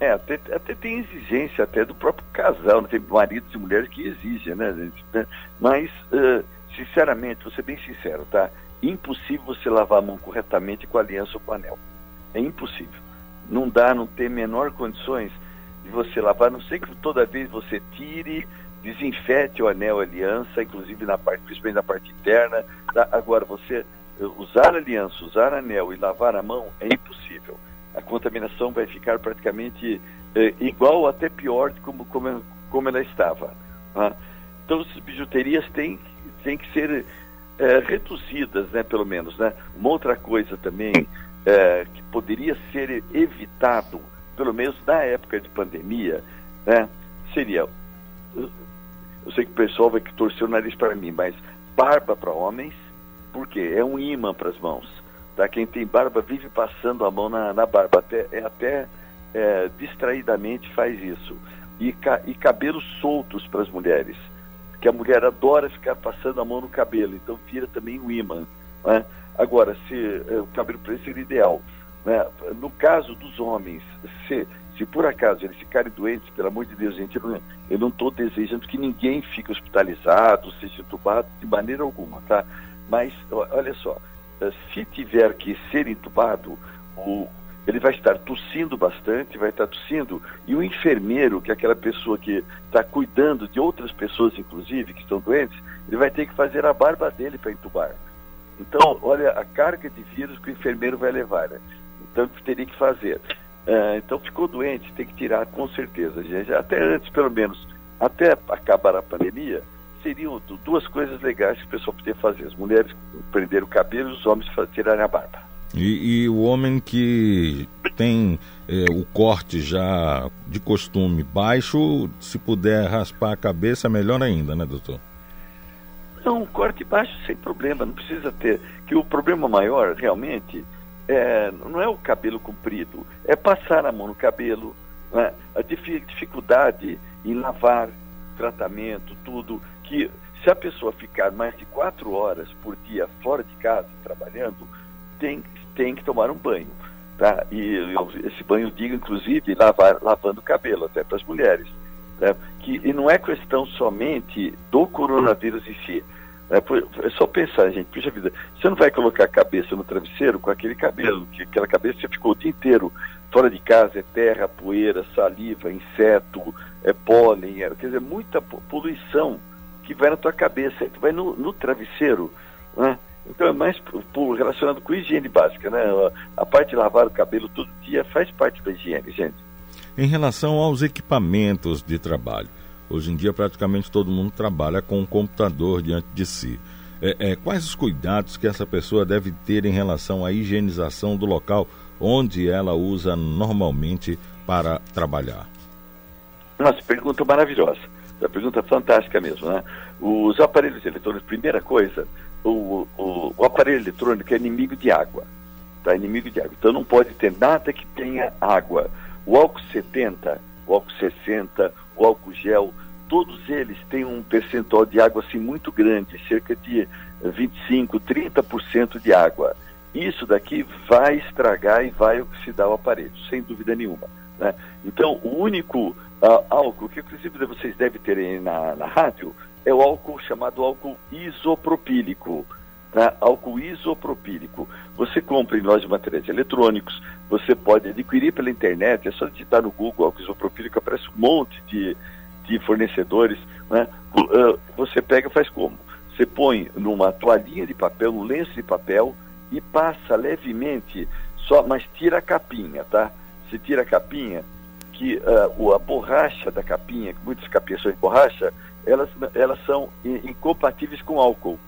É, até, até tem exigência até do próprio casal, né? tem maridos e mulheres que exigem, né? Mas, uh, sinceramente, vou ser bem sincero, tá? Impossível você lavar a mão corretamente com aliança ou com anel. É impossível. Não dá, não tem menor condições de você lavar, a não sei que toda vez você tire, desinfete o anel, a aliança, inclusive na parte, principalmente na parte interna. Tá? Agora, você usar aliança, usar anel e lavar a mão é impossível a contaminação vai ficar praticamente eh, igual, até pior de como, como, como ela estava. Tá? Então, essas bijuterias têm, têm que ser é, reduzidas, né, pelo menos. Né? Uma outra coisa também é, que poderia ser evitado, pelo menos na época de pandemia, né, seria. Eu sei que o pessoal vai torcer o nariz para mim, mas barba para homens, porque é um imã para as mãos. Tá? Quem tem barba vive passando a mão na, na barba, até, é, até é, distraidamente faz isso. E, ca, e cabelos soltos para as mulheres, que a mulher adora ficar passando a mão no cabelo, então vira também um imã. Né? Agora, se é, o cabelo preto seria ideal. Né? No caso dos homens, se, se por acaso eles ficarem doentes, pelo amor de Deus, gente, eu não estou desejando que ninguém fique hospitalizado, seja entubado, de maneira alguma, tá? Mas, olha só, eh, se tiver que ser entubado, o, ele vai estar tossindo bastante, vai estar tossindo, e o enfermeiro, que é aquela pessoa que está cuidando de outras pessoas, inclusive, que estão doentes, ele vai ter que fazer a barba dele para entubar. Então, olha a carga de vírus que o enfermeiro vai levar, né? Então, teria que fazer. Uh, então, ficou doente, tem que tirar com certeza, gente. Até antes, pelo menos, até acabar a pandemia, seriam duas coisas legais que o pessoal podia fazer. As mulheres prender o cabelo e os homens tirarem a barba. E, e o homem que tem é, o corte já de costume baixo, se puder raspar a cabeça, melhor ainda, né, doutor? Não, corte baixo sem problema, não precisa ter. Que o problema maior, realmente, é, não é o cabelo comprido, é passar a mão no cabelo, né? a dificuldade em lavar, tratamento, tudo que se a pessoa ficar mais de quatro horas por dia fora de casa, trabalhando, tem, tem que tomar um banho. Tá? E esse banho diga, inclusive, lavar, lavando o cabelo, até para as mulheres. Né? Que, e não é questão somente do coronavírus em si. Né? É só pensar, gente, puxa vida, você não vai colocar a cabeça no travesseiro com aquele cabelo, que aquela cabeça você ficou o dia inteiro fora de casa, é terra, poeira, saliva, inseto, é pólen, é, quer dizer, muita poluição que vai na tua cabeça, que vai no, no travesseiro, né? Então é mais por, relacionado com higiene básica, né? A, parte de lavar o cabelo todo dia faz parte da higiene, gente. Em relação aos equipamentos de trabalho, hoje em dia praticamente todo mundo trabalha com um computador diante de si. É, é, quais os cuidados que essa pessoa deve ter em relação à higienização do local onde ela usa normalmente para trabalhar? Nossa, pergunta maravilhosa. A pergunta é fantástica mesmo, né? Os aparelhos eletrônicos, primeira coisa, o, o, o, aparelho eletrônico é inimigo de água, tá? Inimigo de água. Então não pode ter nada que tenha água. O álcool 70, o álcool 60, o álcool gel, todos eles têm um percentual de água assim muito grande, cerca de 25, 30% de água. Isso daqui vai estragar e vai oxidar o aparelho, sem dúvida nenhuma. Né? Então, o único uh, álcool que inclusive vocês devem ter aí na, na rádio é o álcool chamado álcool isopropílico. Tá? Álcool isopropílico. Você compra em lojas de materiais eletrônicos, você pode adquirir pela internet, é só digitar no Google álcool isopropílico, aparece um monte de, de fornecedores. Né? Você pega e faz como? Você põe numa toalhinha de papel, um lenço de papel e passa levemente, só, mas tira a capinha, tá? Você tira a capinha, que uh, a borracha da capinha, muitas capinhas são de borracha, elas, elas são incompatíveis com álcool.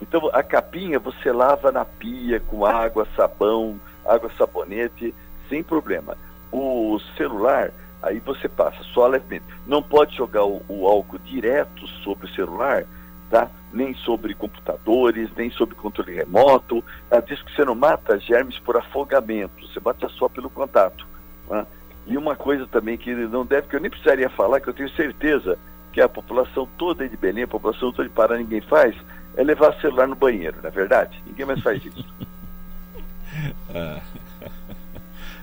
Então a capinha você lava na pia com água, sabão, água, sabonete, sem problema. O celular, aí você passa só levemente. Não pode jogar o, o álcool direto sobre o celular, tá? nem sobre computadores, nem sobre controle remoto. Ela diz que você não mata germes por afogamento, você mata só pelo contato. Tá? E uma coisa também que não deve, que eu nem precisaria falar, que eu tenho certeza que a população toda de Belém, a população toda de Pará, ninguém faz, é levar celular no banheiro, não é verdade? Ninguém mais faz isso. ah.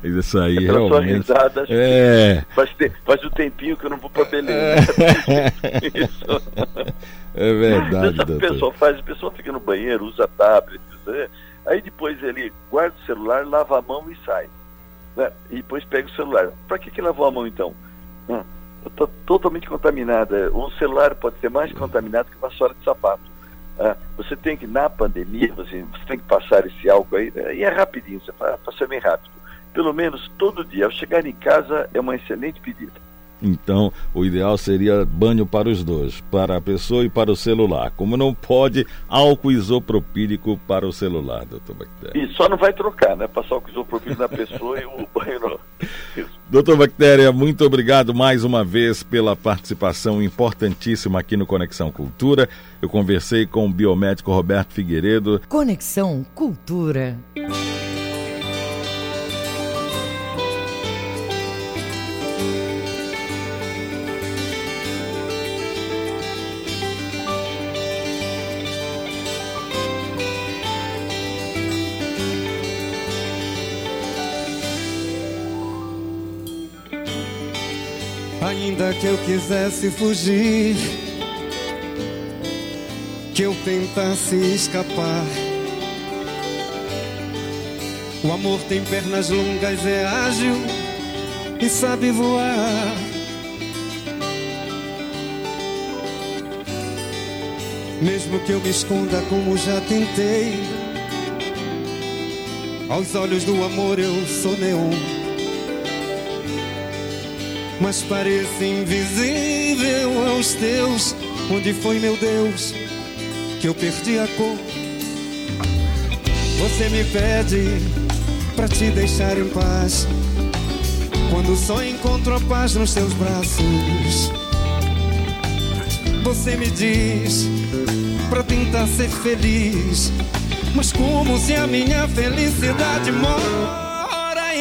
Isso aí é realmente... Risada, é... faz, faz um tempinho que eu não vou para Belém. É, é verdade. Essa pessoa faz, a pessoa fica no banheiro, usa tablet, né? aí depois ele guarda o celular, lava a mão e sai né? e depois pega o celular. Para que, que lavou a mão então? Hum, Está totalmente contaminada. Um celular pode ser mais contaminado que uma sola de sapato. Ah, você tem que, na pandemia, você, tem que passar esse álcool aí, né? e é rapidinho, você passa bem rápido. Pelo menos todo dia. Ao chegar em casa é uma excelente pedida. Então, o ideal seria banho para os dois, para a pessoa e para o celular. Como não pode, álcool isopropílico para o celular, doutor Bactéria. E só não vai trocar, né? Passar o isopropílico na pessoa e o banho não. Doutor Bactéria, muito obrigado mais uma vez pela participação importantíssima aqui no Conexão Cultura. Eu conversei com o biomédico Roberto Figueiredo. Conexão Cultura. Quisesse fugir, que eu tentasse escapar. O amor tem pernas longas, é ágil e sabe voar. Mesmo que eu me esconda como já tentei, aos olhos do amor eu sou neon mas parece invisível aos teus. Onde foi, meu Deus, que eu perdi a cor? Você me pede pra te deixar em paz. Quando só encontro a paz nos teus braços. Você me diz pra tentar ser feliz. Mas como se a minha felicidade mora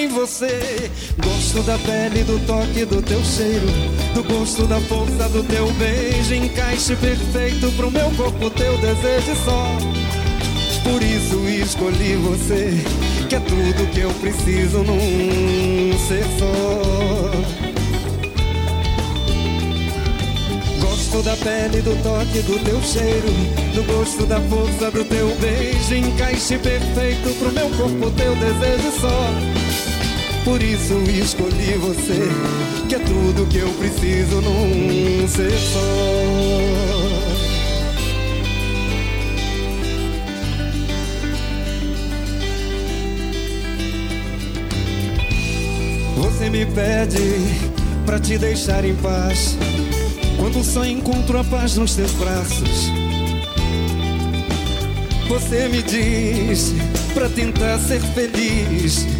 você. Gosto da pele, do toque do teu cheiro, do gosto da força do teu beijo, encaixe perfeito pro meu corpo, teu desejo só. Por isso escolhi você, que é tudo que eu preciso num ser só. Gosto da pele, do toque do teu cheiro, do gosto da força do teu beijo, encaixe perfeito pro meu corpo, teu desejo só. Por isso escolhi você, que é tudo que eu preciso num ser só. Você me pede pra te deixar em paz, quando só encontro a paz nos teus braços. Você me diz pra tentar ser feliz.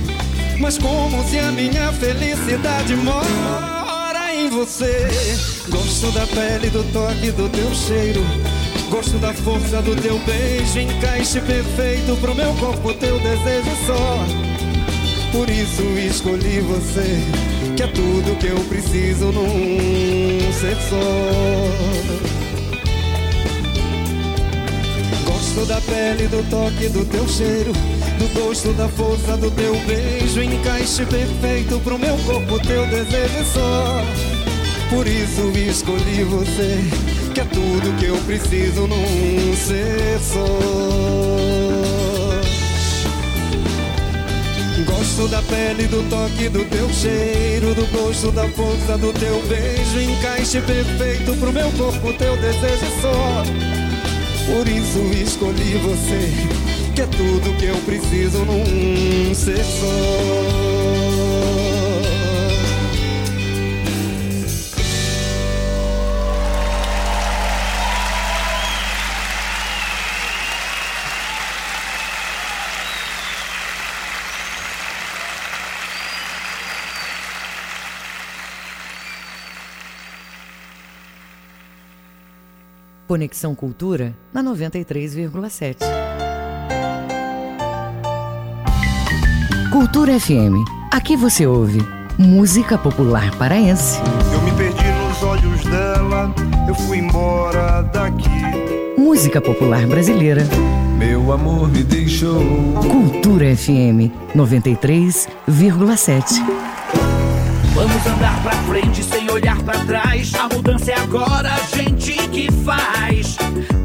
Mas como se a minha felicidade mora em você. Gosto da pele, do toque, do teu cheiro. Gosto da força do teu beijo. Encaixe perfeito pro meu corpo, teu desejo só. Por isso escolhi você, que é tudo que eu preciso num ser só. Gosto da pele, do toque, do teu cheiro do gosto da força do teu beijo, encaixe perfeito pro meu corpo, teu desejo só. Por isso escolhi você, que é tudo que eu preciso num ser só. Gosto da pele, do toque, do teu cheiro, do gosto da força do teu beijo, encaixe perfeito pro meu corpo, teu desejo só. Por isso escolhi você, que é tudo que eu preciso num ser só. Conexão Cultura na 93,7. Cultura FM. Aqui você ouve música popular paraense. Eu me perdi nos olhos dela, eu fui embora daqui. Música popular brasileira. Meu amor me deixou. Cultura FM 93,7. Vamos andar pra frente sem olhar pra trás. A mudança é agora, a gente que faz.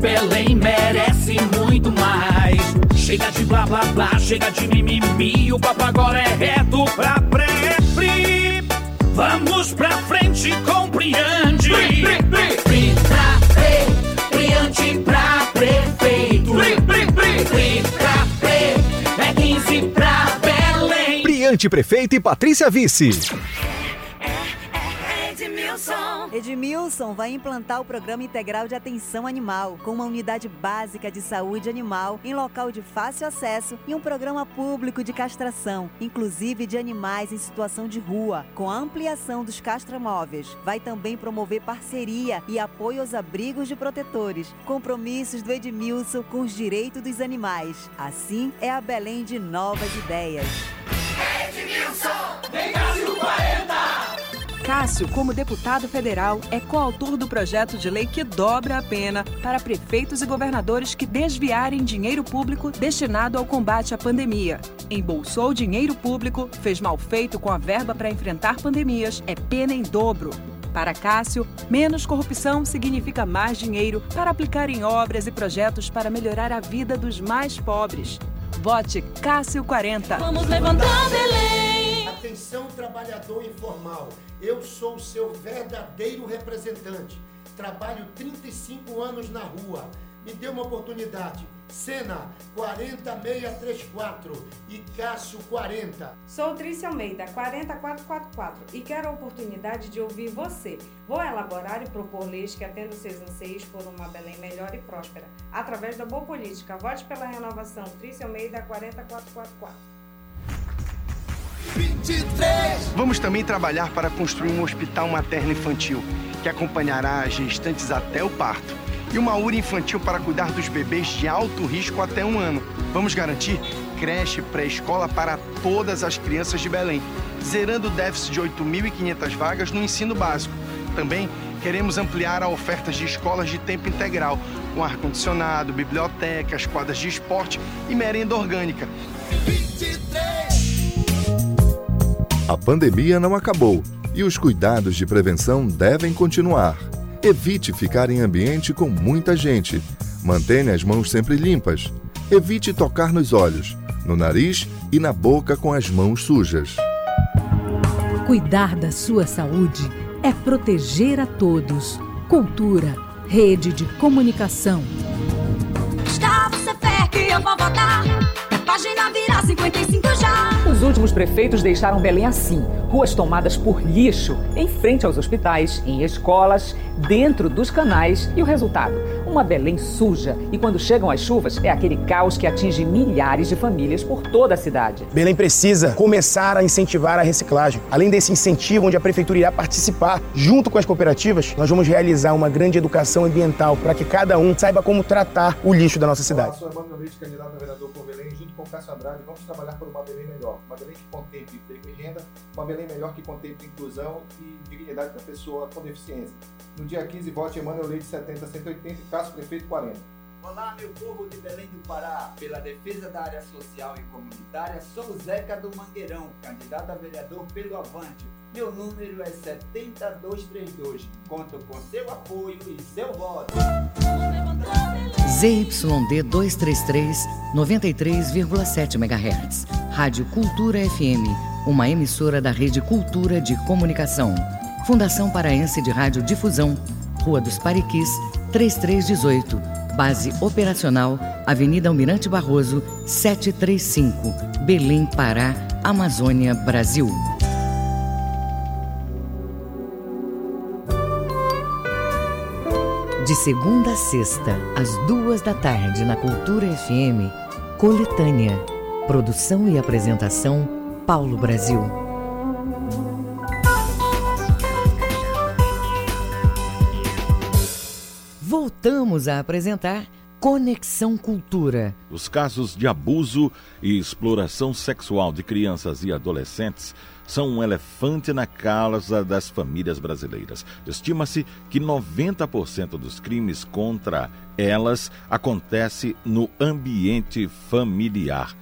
Belém merece muito mais. Chega de blá blá blá, chega de mimimi. O papo agora é reto pra pré-pri. Vamos pra frente com Priante. Pri pra pre, Priante pra prefeito. Pri pra pre, é 15 pra Belém. Priante Prefeito e Patrícia Vice. Edmilson vai implantar o Programa Integral de Atenção Animal, com uma unidade básica de saúde animal em local de fácil acesso e um programa público de castração, inclusive de animais em situação de rua, com a ampliação dos castramóveis. Vai também promover parceria e apoio aos abrigos de protetores, compromissos do Edmilson com os direitos dos animais. Assim é a Belém de novas ideias. Edmilson, vem Cássio 40! Cássio, como deputado federal, é coautor do projeto de lei que dobra a pena para prefeitos e governadores que desviarem dinheiro público destinado ao combate à pandemia. Embolsou dinheiro público, fez mal feito com a verba para enfrentar pandemias, é pena em dobro. Para Cássio, menos corrupção significa mais dinheiro para aplicar em obras e projetos para melhorar a vida dos mais pobres. Vote Cássio 40. Vamos levantar Belém. Atenção, trabalhador informal. Eu sou o seu verdadeiro representante. Trabalho 35 anos na rua. Me dê uma oportunidade. Sena 40634 e Cássio 40. Sou Trícia Almeida, 40444 e quero a oportunidade de ouvir você. Vou elaborar e propor leis que atendam seus anseios por uma Belém melhor e próspera. Através da boa política, vote pela renovação. Trícia Almeida, 40444. 23. Vamos também trabalhar para construir um hospital materno-infantil que acompanhará as gestantes até o parto e uma URA infantil para cuidar dos bebês de alto risco até um ano. Vamos garantir creche pré-escola para todas as crianças de Belém, zerando o déficit de 8.500 vagas no ensino básico. Também queremos ampliar a oferta de escolas de tempo integral, com ar-condicionado, bibliotecas, quadras de esporte e merenda orgânica. 23. A pandemia não acabou e os cuidados de prevenção devem continuar. Evite ficar em ambiente com muita gente. Mantenha as mãos sempre limpas. Evite tocar nos olhos, no nariz e na boca com as mãos sujas. Cuidar da sua saúde é proteger a todos. Cultura, rede de comunicação. Gustavo Cefec, eu vou votar. Página virar 55 já. Os últimos prefeitos deixaram Belém assim: ruas tomadas por lixo, em frente aos hospitais, em escolas, dentro dos canais. E o resultado? Uma Belém suja. E quando chegam as chuvas, é aquele caos que atinge milhares de famílias por toda a cidade. Belém precisa começar a incentivar a reciclagem. Além desse incentivo, onde a prefeitura irá participar, junto com as cooperativas, nós vamos realizar uma grande educação ambiental para que cada um saiba como tratar o lixo da nossa cidade. Olá, sou Emmanuel Leite, candidato a vereador por Belém, junto com o Cássio Andrade, vamos trabalhar por uma Belém melhor. Uma Belém que contemple emprego e renda, uma Belém melhor que contemple inclusão e dignidade da pessoa com deficiência. No dia 15, vote Emmanuel Leite 70 180 e Cássio Prefeito 40. Olá, meu povo de Belém do Pará. Pela defesa da área social e comunitária, sou o Zeca do Mangueirão, candidato a vereador pelo Avante. Meu número é 70232. Conto com seu apoio e seu voto. ZYD 233, 93,7 MHz. Rádio Cultura FM, uma emissora da Rede Cultura de Comunicação. Fundação Paraense de Rádio Difusão, Rua dos Pariquis, 3318. Base operacional, Avenida Almirante Barroso, 735, Belém, Pará, Amazônia, Brasil. De segunda a sexta, às duas da tarde, na Cultura FM, Coletânea. Produção e apresentação, Paulo Brasil. Voltamos a apresentar Conexão Cultura. Os casos de abuso e exploração sexual de crianças e adolescentes são um elefante na casa das famílias brasileiras. Estima-se que 90% dos crimes contra elas acontece no ambiente familiar.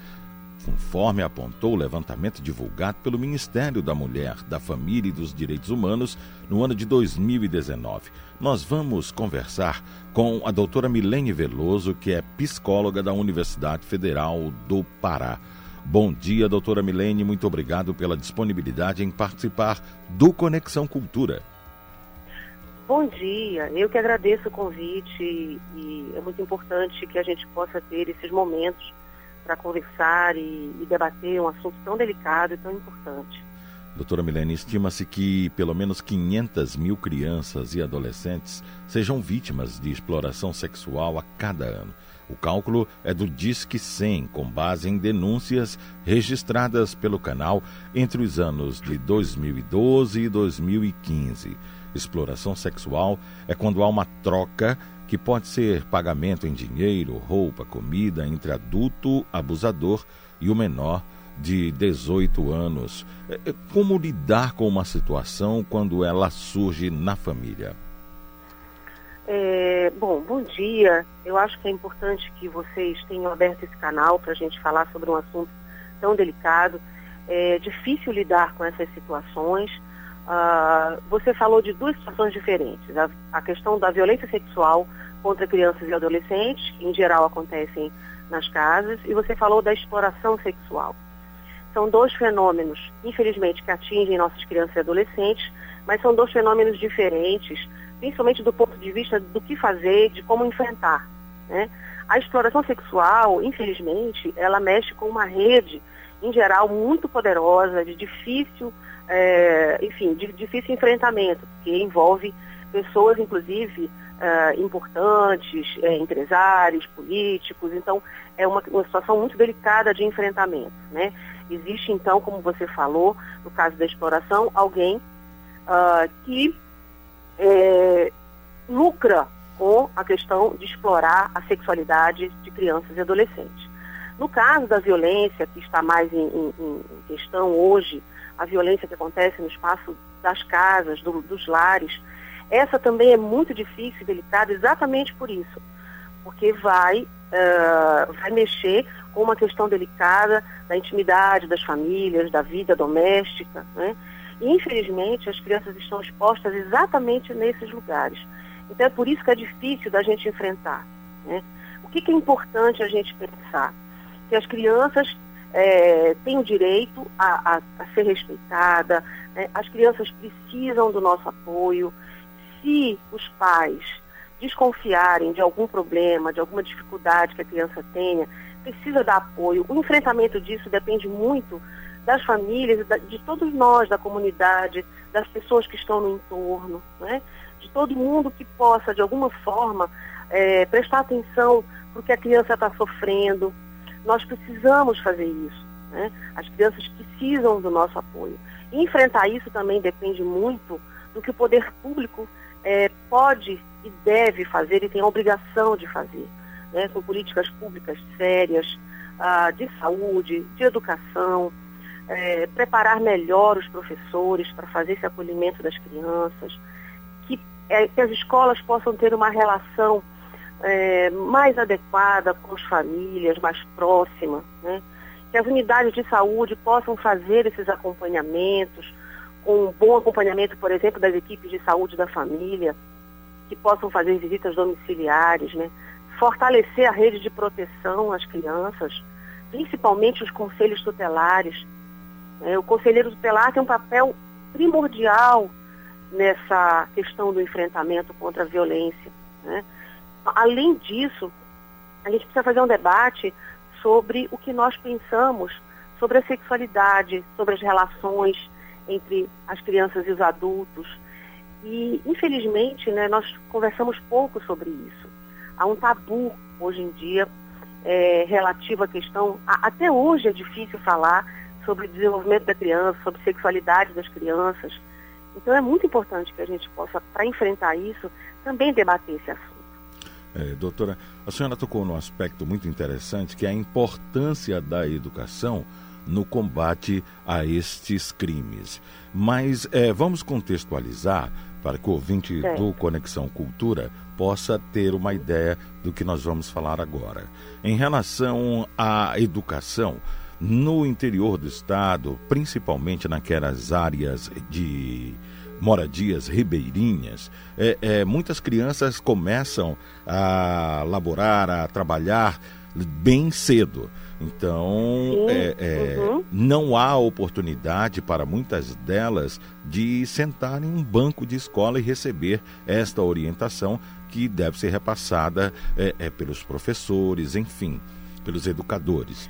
Conforme apontou o levantamento divulgado pelo Ministério da Mulher, da Família e dos Direitos Humanos no ano de 2019. Nós vamos conversar com a doutora Milene Veloso, que é psicóloga da Universidade Federal do Pará. Bom dia, doutora Milene, muito obrigado pela disponibilidade em participar do Conexão Cultura. Bom dia, eu que agradeço o convite e é muito importante que a gente possa ter esses momentos para conversar e, e, debater um assunto tão delicado e tão importante. Doutora Milene, estima-se que pelo menos 500 mil crianças e adolescentes sejam vítimas de exploração sexual a cada ano. O cálculo é do Disque 100, com base em denúncias registradas pelo canal entre os anos de 2012 e 2015. Exploração sexual é quando há uma troca que pode ser pagamento em dinheiro, roupa, comida entre adulto abusador e o menor de 18 anos. É, é, como lidar com uma situação quando ela surge na família? É, bom, bom dia. Eu acho que é importante que vocês tenham aberto esse canal para a gente falar sobre um assunto tão delicado. É difícil lidar com essas situações. Uh, você falou de duas situações diferentes. A, a, questão da violência sexual contra crianças e adolescentes, que em geral acontecem nas casas, e você falou da exploração sexual. São dois fenômenos, infelizmente, que atingem nossas crianças e adolescentes, mas são dois fenômenos diferentes, principalmente do ponto de vista do que fazer, de como enfrentar. Né? A exploração sexual, infelizmente, ela mexe com uma rede, em geral, muito poderosa, de difícil, é, enfim, de difícil enfrentamento, que envolve pessoas, inclusive, é, importantes, é, empresários, políticos. Então, é uma, uma situação muito delicada de enfrentamento. Né? Existe, então, como você falou, no caso da exploração, alguém uh, que é, lucra com a questão de explorar a sexualidade de crianças e adolescentes. No caso da violência, que está mais em, em, em questão hoje, a violência que acontece no espaço das casas, do, dos lares, essa também é muito difícil e delicada exatamente por isso, porque vai, uh, vai mexer com uma questão delicada da intimidade das famílias, da vida doméstica. Né? E, infelizmente, as crianças estão expostas exatamente nesses lugares. Então, é por isso que é difícil da gente enfrentar. Né? O que, que, é importante a gente pensar? Que as crianças é, têm o direito a, a, a ser respeitada, né? as crianças precisam do nosso apoio. Se os pais desconfiarem de algum problema, de alguma dificuldade que a criança tenha, precisa dar apoio. O enfrentamento disso depende muito das famílias, de todos nós da comunidade, das pessoas que estão no entorno, né? de todo mundo que possa, de alguma forma, é, prestar atenção para que a criança está sofrendo. Nós precisamos fazer isso. Né? As crianças precisam do nosso apoio. E enfrentar isso também depende muito do que o poder público é, pode e deve fazer e tem a obrigação de fazer né, com políticas públicas sérias, ah, de saúde, de educação, é, preparar melhor os professores para fazer esse acolhimento das crianças, que, é, que as escolas possam ter uma relação é, mais adequada com as famílias, mais próxima, né? que as unidades de saúde possam fazer esses acompanhamentos, com um bom acompanhamento, por exemplo, das equipes de saúde da família, que possam fazer visitas domiciliares, né? Fortalecer a rede de proteção às crianças, principalmente os conselhos tutelares. É, o conselheiro tutelar tem um papel primordial nessa questão do enfrentamento contra a violência. Né? Além disso, a gente precisa fazer um debate sobre o que nós pensamos sobre a sexualidade, sobre as relações entre as crianças e os adultos. E, infelizmente, né, nós conversamos pouco sobre isso há um tabu hoje em dia é, relativo à questão. A, até hoje é difícil falar sobre o desenvolvimento da criança, sobre sexualidade das crianças. Então é muito importante que a gente possa, para enfrentar isso, também debater esse assunto. É, doutora, a senhora tocou num aspecto muito interessante que é a importância da educação no combate a estes crimes. Mas é, vamos contextualizar para que o ouvinte é. do Conexão Cultura possa ter uma ideia do que nós vamos falar agora. Em relação à educação, no interior do estado, principalmente naquelas áreas de moradias ribeirinhas, é, é, muitas crianças começam a laborar, a trabalhar bem cedo. Então, é, é, uhum. não há oportunidade para muitas delas de sentar em um banco de escola e receber esta orientação que deve ser repassada é, é pelos professores, enfim, pelos educadores.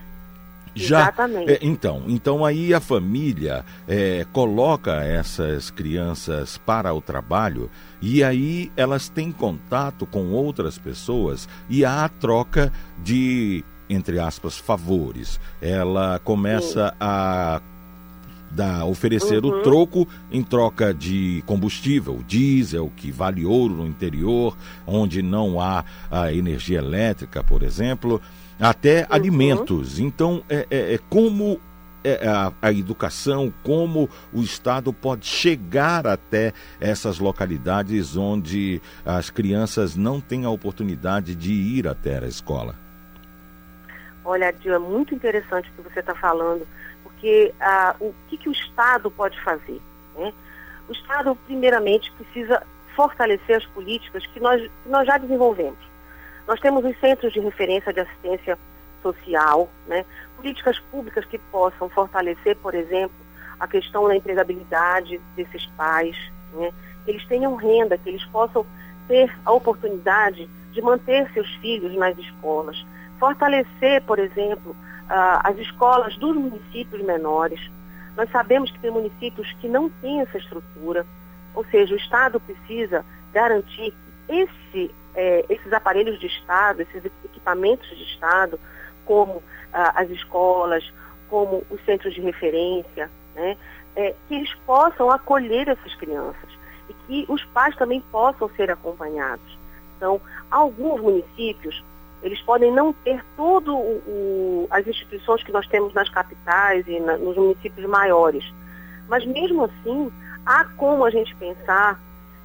Já, Exatamente. é, então, então aí a família é, coloca essas crianças para o trabalho e aí elas têm contato com outras pessoas e há a troca de, entre aspas, favores. Ela começa a dar, oferecer o Uhum. troco em troca de combustível, diesel, que vale ouro no interior, onde não há a energia elétrica, por exemplo, até alimentos. Então, é, é- é como é a, a educação, como o Estado pode chegar até essas localidades onde as crianças não têm a oportunidade de ir até a escola. Olha, Adil, é muito interessante o que você está falando, porque ah, o que, que o Estado pode fazer? né? O Estado, primeiramente, precisa fortalecer as políticas que nós, que nós já desenvolvemos. Nós temos os centros de referência de assistência social, né? políticas públicas que possam fortalecer, por exemplo, a questão da empregabilidade desses pais, né? que eles tenham renda, que eles possam ter a oportunidade de manter seus filhos nas escolas, fortalecer, por exemplo, as escolas dos municípios menores. Nós sabemos que tem municípios que não têm essa estrutura, ou seja, o Estado precisa garantir que esse, eh, esses aparelhos de Estado, esses equipamentos de Estado, como as escolas, como os centros de referência, né, eh, que eles possam acolher essas crianças e que os pais também possam ser acompanhados. Então, alguns municípios, eles podem não ter todo o, o- as instituições que nós temos nas capitais e na- nos municípios maiores, mas mesmo assim, há como a gente pensar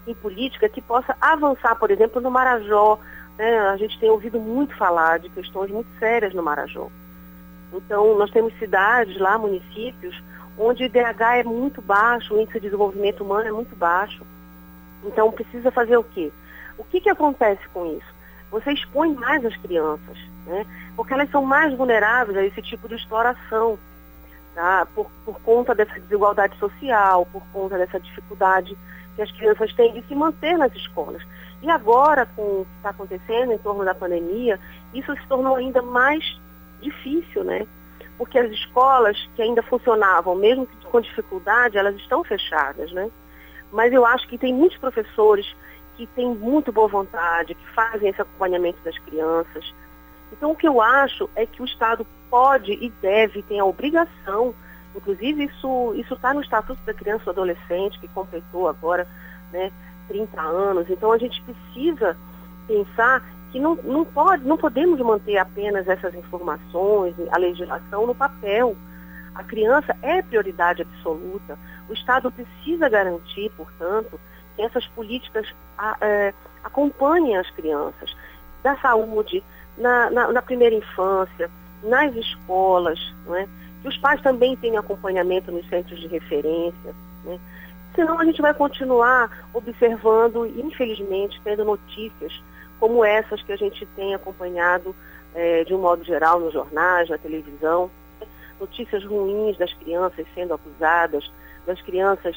em política que possa avançar, por exemplo, no Marajó. né? A gente tem ouvido muito falar de questões muito sérias no Marajó. Então, nós temos cidades lá, municípios, onde o IDH é muito baixo, o índice de desenvolvimento humano é muito baixo. Então, precisa fazer o quê? O que, que acontece com isso? Você expõe mais as crianças, né? porque elas são mais vulneráveis a esse tipo de exploração, tá? por, por conta dessa desigualdade social, por conta dessa dificuldade que as crianças têm de se manter nas escolas. E agora, com o que está acontecendo em torno da pandemia, isso se tornou ainda mais difícil, né? Porque as escolas que ainda funcionavam, mesmo com dificuldade, elas estão fechadas, né? Mas eu acho que tem muitos professores que têm muito boa vontade, que fazem esse acompanhamento das crianças. Então, o que eu acho é que o Estado pode e deve, tem a obrigação, inclusive isso está no Estatuto da Criança e do Adolescente, que completou agora né, 30 anos. Então, a gente precisa pensar que não, não, pode, não podemos manter apenas essas informações, a legislação no papel. A criança é prioridade absoluta. O Estado precisa garantir, portanto, essas políticas a, é, acompanhem as crianças da saúde, na, na, na primeira infância, nas escolas, não é? que os pais também tenham acompanhamento nos centros de referência. Né? Senão a gente vai continuar observando infelizmente, tendo notícias como essas que a gente tem acompanhado eh, de um modo geral nos jornais, na televisão, notícias ruins das crianças sendo abusadas, das crianças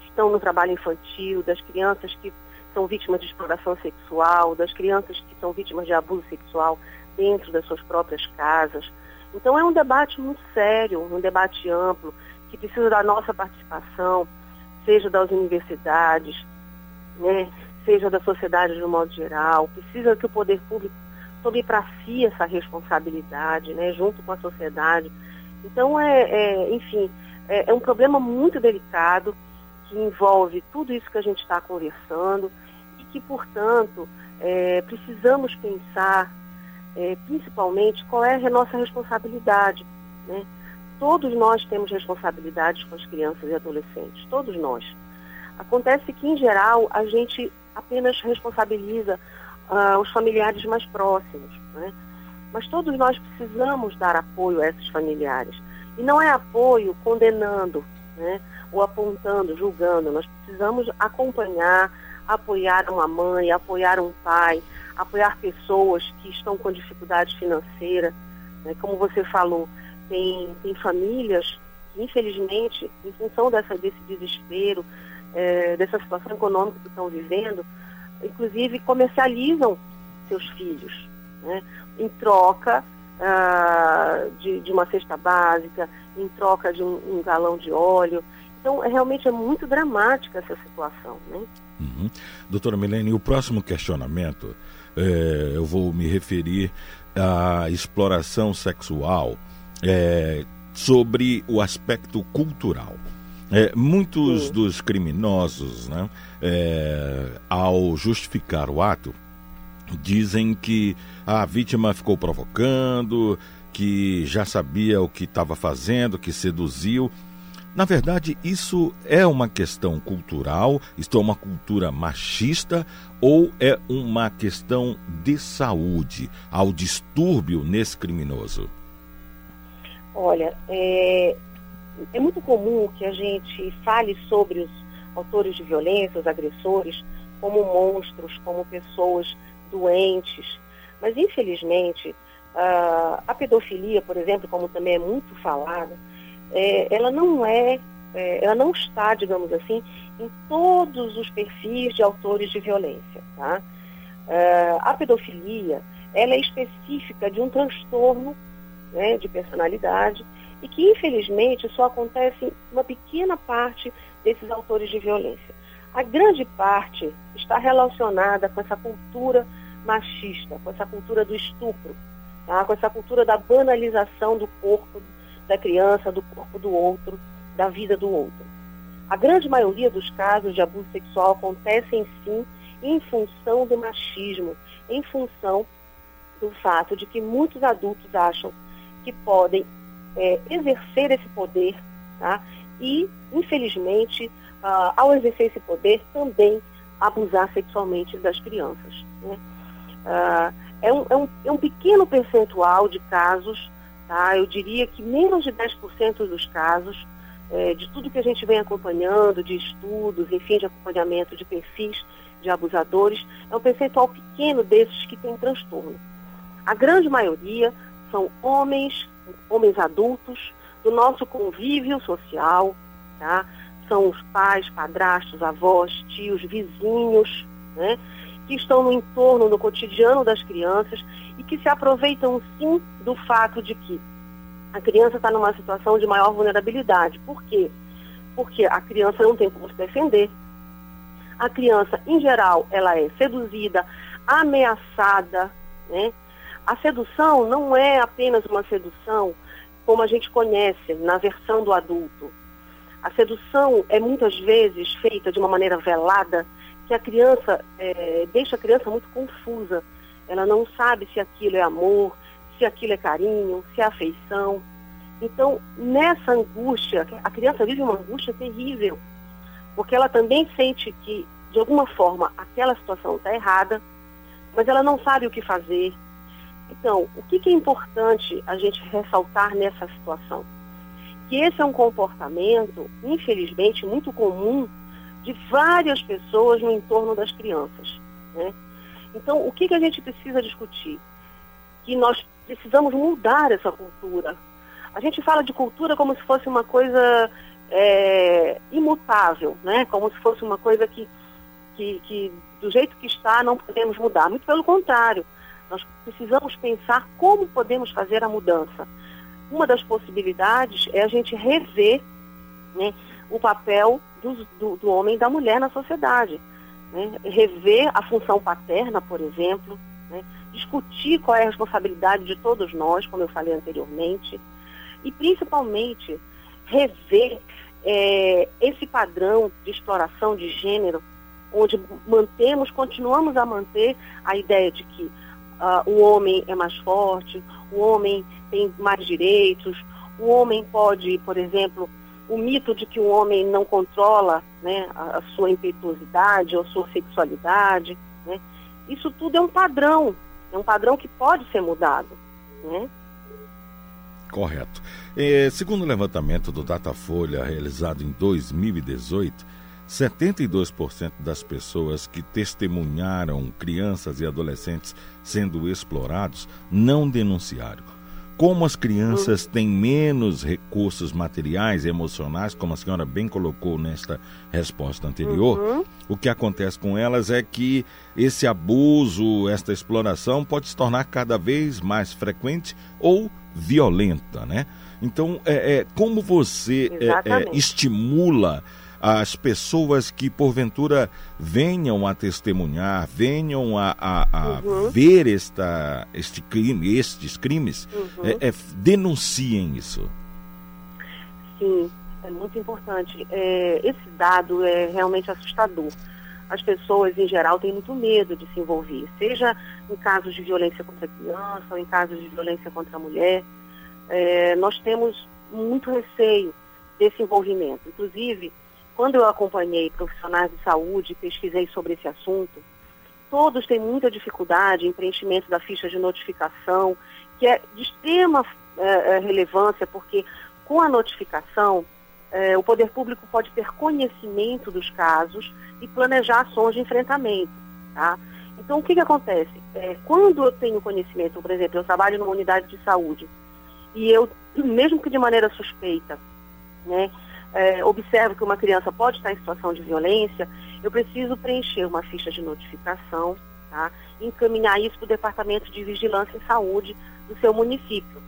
que estão no trabalho infantil, das crianças que são vítimas de exploração sexual, das crianças que são vítimas de abuso sexual dentro das suas próprias casas. Então é um debate muito sério, um debate amplo, que precisa da nossa participação, seja das universidades, né, seja da sociedade de um modo geral, precisa que o poder público tome para si essa responsabilidade, né, junto com a sociedade. Então, é, é enfim, é, é um problema muito delicado que envolve tudo isso que a gente está conversando e que, portanto, é, precisamos pensar, é, principalmente, qual é a nossa responsabilidade. Né? Todos nós temos responsabilidades com as crianças e adolescentes, todos nós. Acontece que, em geral, a gente apenas responsabiliza ah, os familiares mais próximos. Né? Mas todos nós precisamos dar apoio a esses familiares. E não é apoio condenando, né? Ou apontando, julgando. Nós precisamos acompanhar, apoiar uma mãe, apoiar um pai, apoiar pessoas que estão com dificuldade financeira. Né? Como você falou, tem, tem famílias que, infelizmente, em função dessa, desse desespero, é, dessa situação econômica que estão vivendo, inclusive comercializam seus filhos, né? em troca ah, de, de, uma cesta básica, em troca de um, um, galão de óleo. Então, é, realmente é muito dramática essa situação. Né? Uhum. Doutora Milene, o próximo questionamento, é, eu vou me referir à exploração sexual é, sobre o aspecto cultural. É, muitos Sim. dos criminosos, né, é, ao justificar o ato, dizem que a vítima ficou provocando, que já sabia o que estava fazendo, que seduziu. Na verdade, isso é uma questão cultural, isto é uma cultura machista ou é uma questão de saúde, ao distúrbio nesse criminoso? Olha, é, é muito comum que a gente fale sobre os autores de violência, os agressores, como monstros, como pessoas doentes. Mas, infelizmente, a, a pedofilia, por exemplo, como também é muito falada, é, ela não é, é, ela não está, digamos assim, em todos os perfis de autores de violência. Tá? Uh, a pedofilia, ela é específica de um transtorno né, de personalidade e que, infelizmente, só acontece em uma pequena parte desses autores de violência. A grande parte está relacionada com essa cultura machista, com essa cultura do estupro, tá? com essa cultura da banalização do corpo da criança, do corpo do outro, da vida do outro. A grande maioria dos casos de abuso sexual acontecem sim em função do machismo, em função do fato de que muitos adultos acham que podem é, exercer esse poder, tá? e, infelizmente, uh, ao exercer esse poder, também abusar sexualmente das crianças. Né? Uh, é, um, é, um, é um pequeno percentual de casos, tá? eu diria que menos de 10% dos casos, é, de tudo que a gente vem acompanhando, de estudos, enfim, de acompanhamento de perfis de abusadores, é um percentual pequeno desses que tem transtorno. A grande maioria são homens homens adultos, do nosso convívio social, tá? São os pais, padrastos, avós, tios, vizinhos, né? Que estão no entorno, no cotidiano das crianças e que se aproveitam sim do fato de que a criança está numa situação de maior vulnerabilidade. Por quê? Porque a criança não tem como se defender. A criança, em geral, ela é seduzida, ameaçada, né? A sedução não é apenas uma sedução como a gente conhece na versão do adulto. A sedução é muitas vezes feita de uma maneira velada, a criança é, deixa a criança muito confusa. Ela não sabe se aquilo é amor, se aquilo é carinho, se é afeição. Então, nessa angústia, a criança vive uma angústia terrível, porque ela também sente que, de alguma forma, aquela situação está errada, mas ela não sabe o que fazer, então, o que, que é importante a gente ressaltar nessa situação? Que esse é um comportamento, infelizmente, muito comum de várias pessoas no entorno das crianças. Né? Então, o que, que a gente precisa discutir? Que nós precisamos mudar essa cultura. A gente fala de cultura como se fosse uma coisa é, imutável, né? como se fosse uma coisa que, que, que, do jeito que está, não podemos mudar. Muito pelo contrário. Nós precisamos pensar como podemos fazer a mudança. Uma das possibilidades é a gente rever né, o papel do, do, do, homem e da mulher na sociedade. Né? Rever a função paterna, por exemplo, né? discutir qual é a responsabilidade de todos nós, como eu falei anteriormente, e principalmente rever é, esse padrão de exploração de gênero, onde mantemos, continuamos a manter a ideia de que uh, o homem é mais forte, o homem tem mais direitos, o homem pode, por exemplo, o mito de que o homem não controla né, a, a sua impetuosidade ou sua sexualidade, né? isso tudo é um padrão, é um padrão que pode ser mudado. Né? Correto. É, segundo o levantamento do Datafolha realizado em 2018, 72% das pessoas que testemunharam crianças e adolescentes sendo explorados não denunciaram. Como as crianças têm menos recursos materiais, emocionais, como a senhora bem colocou nesta resposta anterior, Uhum. o que acontece com elas é que esse abuso, esta exploração pode se tornar cada vez mais frequente ou violenta, né? Então, é, é, como você é, é, estimula as pessoas que porventura venham a testemunhar, venham a, a- a Uhum. ver esta, este crime, estes crimes, Uhum. é, é, denunciem isso. Sim, é muito importante. É, esse dado é realmente assustador. As pessoas, em geral, têm muito medo de se envolver, seja em casos de violência contra a criança ou em casos de violência contra a mulher. É, nós temos muito receio desse envolvimento. Inclusive, quando eu acompanhei profissionais de saúde pesquisei sobre esse assunto, todos têm muita dificuldade em preenchimento da ficha de notificação, que é de extrema eh, eh, relevância, porque com a notificação, eh, o poder público pode ter conhecimento dos casos e planejar ações de enfrentamento. Tá? Então, o que, que acontece? Eh, quando eu tenho conhecimento, por exemplo, eu trabalho numa unidade de saúde, e eu, mesmo que de maneira suspeita, né, eh, observo que uma criança pode estar em situação de violência, eu preciso preencher uma ficha de notificação, tá? e encaminhar isso para o Departamento de Vigilância em Saúde do seu município,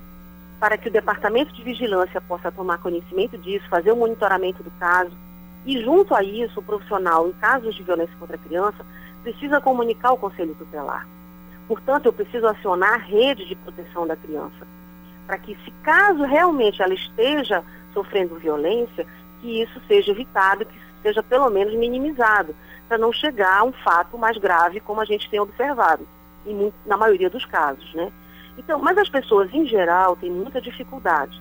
para que o Departamento de Vigilância possa tomar conhecimento disso, fazer o monitoramento do caso, e junto a isso, o profissional, em casos de violência contra a criança, precisa comunicar ao Conselho Tutelar. Portanto, eu preciso acionar a rede de proteção da criança, para que, se caso realmente ela esteja sofrendo violência, que isso seja evitado, que seja pelo menos minimizado, para não chegar a um fato mais grave, como a gente tem observado, em mu- na maioria dos casos, né? Então, mas as pessoas, em geral, têm muita dificuldade.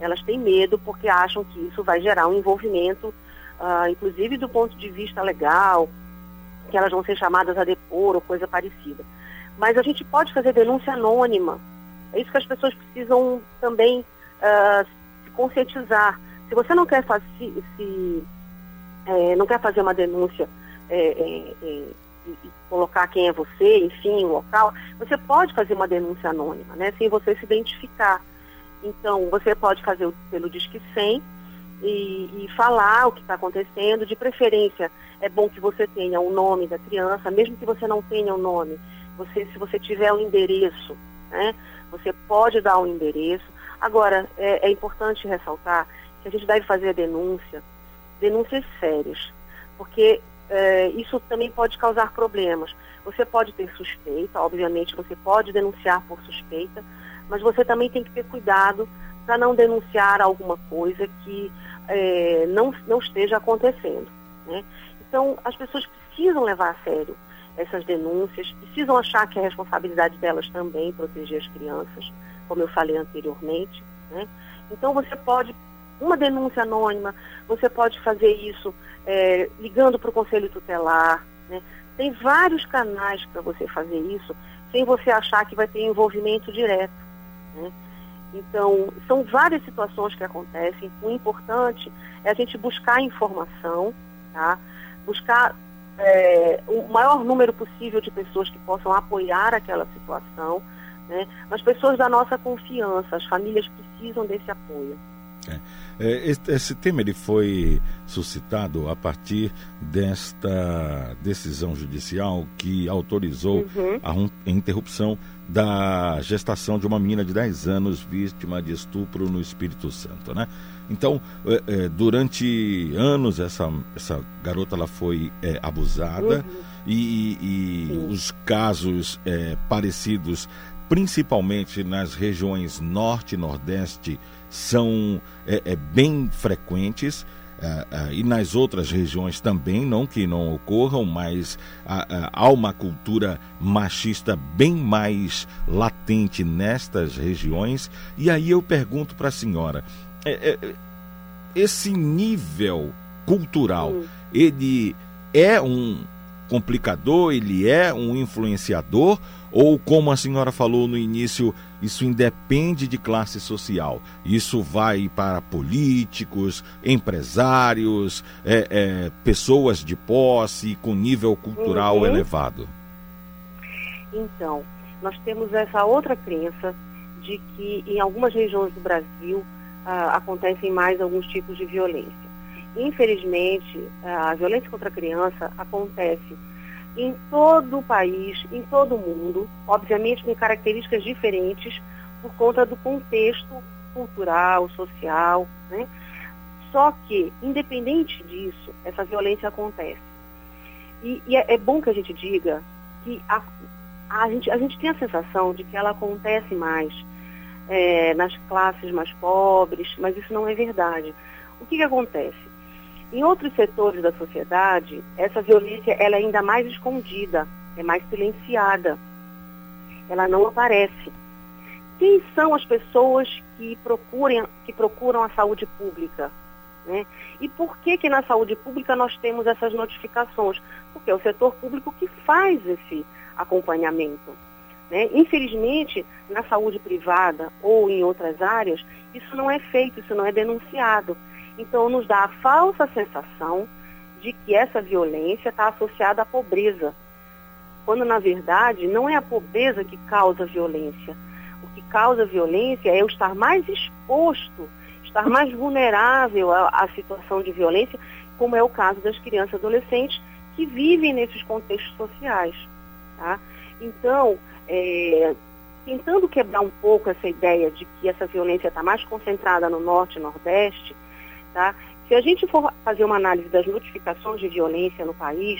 Elas têm medo porque acham que isso vai gerar um envolvimento, ah, inclusive do ponto de vista legal, que elas vão ser chamadas a depor ou coisa parecida. Mas a gente pode fazer denúncia anônima. É isso que as pessoas precisam também se conscientizar. Se você não quer, fa- se, se, eh, não quer fazer uma denúncia eh, eh, eh, e, colocar quem é você, enfim, o local, você pode fazer uma denúncia anônima, né, sem você se identificar. Então, você pode fazer pelo Disque 100 e, e falar o que está acontecendo. De preferência, é bom que você tenha o nome da criança, mesmo que você não tenha o nome. Você, se você tiver o endereço, né, você pode dar o endereço. Agora, é, é importante ressaltar que a gente deve fazer a denúncia, denúncias sérias, porque é, isso também pode causar problemas. Você pode ter suspeita, obviamente você pode denunciar por suspeita, mas você também tem que ter cuidado para não denunciar alguma coisa que é, não, não esteja acontecendo. Né? Então, as pessoas precisam levar a sério essas denúncias, precisam achar que é responsabilidade delas também proteger as crianças, como eu falei anteriormente. Né? Então, você pode, uma denúncia anônima, você pode fazer isso é, ligando para o Conselho Tutelar. Né? Tem vários canais para você fazer isso, sem você achar que vai ter envolvimento direto. Né? Então, são várias situações que acontecem. O importante é a gente buscar informação, tá? buscar é, o maior número possível de pessoas que possam apoiar aquela situação, né? mas pessoas da nossa confiança, as famílias precisam desse apoio. É, esse, esse tema ele foi suscitado a partir desta decisão judicial que autorizou Uhum. a interrupção da gestação de uma menina de 10 anos vítima de estupro no Espírito Santo, né? Então, é, é, durante anos essa, essa garota ela foi é, abusada Uhum. e, e os casos é, parecidos, principalmente nas regiões norte e nordeste, são é, é, bem frequentes. é, é, e nas outras regiões também, não que não ocorram, mas ah, há uma cultura machista bem mais latente nestas regiões. E aí eu pergunto para a senhora: é, é, esse nível cultural, ele é um complicador, ele é um influenciador, ou como a senhora falou no início, isso independe de classe social. Isso vai para políticos, empresários, é, é, pessoas de posse com nível cultural Uhum. elevado. Então, nós temos essa outra crença de que em algumas regiões do Brasil ah, acontecem mais alguns tipos de violência. Infelizmente, a violência contra a criança acontece em todo o país, em todo o mundo, obviamente com características diferentes por conta do contexto cultural, social, né? Só que, independente disso, essa violência acontece. E, e é, é, bom que a gente diga que a, a, gente, a gente tem a sensação de que ela acontece mais é, nas classes mais pobres, mas isso não é verdade. O que, que acontece? Em outros setores da sociedade, essa violência ela é ainda mais escondida, é mais silenciada. Ela não aparece. Quem são as pessoas que, procurem, que procuram a saúde pública? Né? E por que que na saúde pública nós temos essas notificações? Porque é o setor público que faz esse acompanhamento. Né? Infelizmente, na saúde privada ou em outras áreas, isso não é feito, isso não é denunciado. Então, nos dá a falsa sensação de que essa violência está associada à pobreza, quando na verdade não é a pobreza que causa violência. O que causa violência é eu estar mais exposto, estar mais vulnerável à, situação de violência, como é o caso das crianças e adolescentes que vivem nesses contextos sociais. Tá? Então, é, tentando quebrar um pouco essa ideia de que essa violência está mais concentrada no norte e nordeste, Tá? Se a gente for fazer uma análise das notificações de violência no país,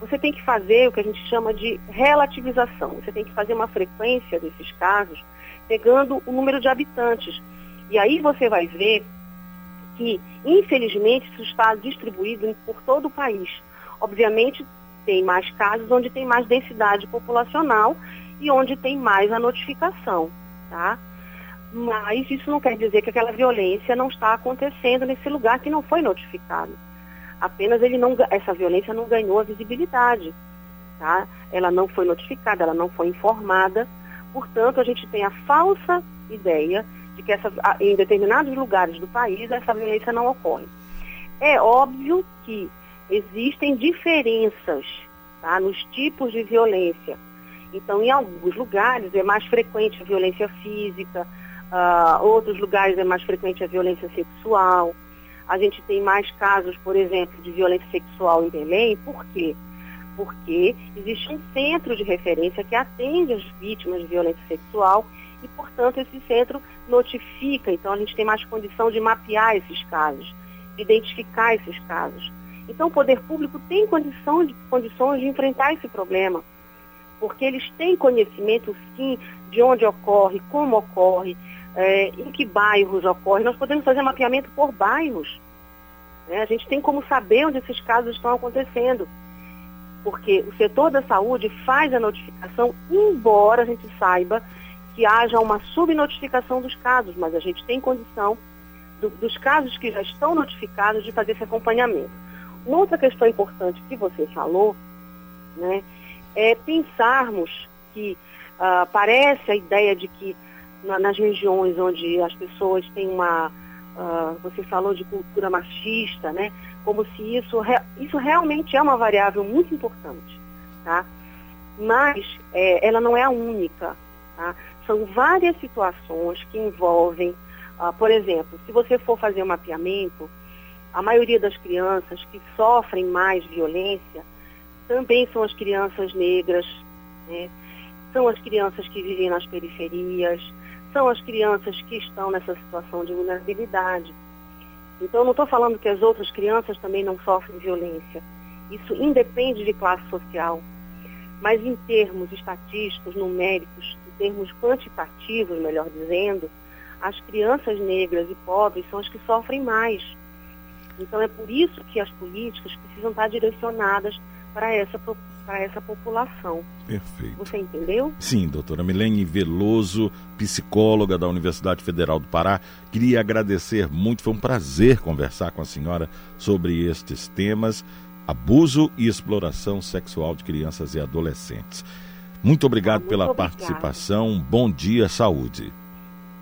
você tem que fazer o que a gente chama de relativização. Você tem que fazer uma frequência desses casos, pegando o número de habitantes. E aí você vai ver que, infelizmente, isso está distribuído por todo o país. Obviamente, tem mais casos onde tem mais densidade populacional e onde tem mais a notificação. Tá? Mas isso não quer dizer que aquela violência não está acontecendo nesse lugar que não foi notificado. Apenas ele não, essa violência não ganhou a visibilidade. Tá? Ela não foi notificada, ela não foi informada. Portanto, a gente tem a falsa ideia de que essa, em determinados lugares do país essa violência não ocorre. É óbvio que existem diferenças tá, nos tipos de violência. Então, em alguns lugares é mais frequente a violência física, Uh, outros lugares é mais frequente a violência sexual. A gente tem mais casos, por exemplo, de violência sexual em Belém. Por quê? Porque existe um centro de referência que atende as vítimas de violência sexual e, portanto, esse centro notifica. Então, a gente tem mais condição de mapear esses casos, de identificar esses casos. Então, o poder público tem condição de, condições de enfrentar esse problema, porque eles têm conhecimento, sim, de onde ocorre, como ocorre, é, em que bairros ocorre. Nós podemos fazer mapeamento por bairros. Né? A gente tem como saber onde esses casos estão acontecendo. Porque o setor da saúde faz a notificação, embora a gente saiba que haja uma subnotificação dos casos, mas a gente tem condição do, dos casos que já estão notificados de fazer esse acompanhamento. Uma outra questão importante que você falou né, é pensarmos que uh, parece a ideia de que na, nas regiões onde as pessoas têm uma, uh, você falou de cultura machista, né? Como se isso, isso realmente é uma variável muito importante, tá? Mas é, ela não é a única, tá? São várias situações que envolvem, uh, por exemplo, se você for fazer um mapeamento, a maioria das crianças que sofrem mais violência também são as crianças negras, né? são as crianças que vivem nas periferias, são as crianças que estão nessa situação de vulnerabilidade. Então, não estou falando que as outras crianças também não sofrem violência. Isso independe de classe social. Mas em termos estatísticos, numéricos, em termos quantitativos, melhor dizendo, as crianças negras e pobres são as que sofrem mais. Então é por isso que as políticas precisam estar direcionadas para essa, para essa população. Perfeito. Você entendeu? Sim, doutora Milene Veloso, psicóloga da Universidade Federal do Pará. Queria agradecer muito, foi um prazer conversar com a senhora sobre estes temas, abuso e exploração sexual de crianças e adolescentes. Muito obrigado muito pela obrigada. participação, bom dia, saúde.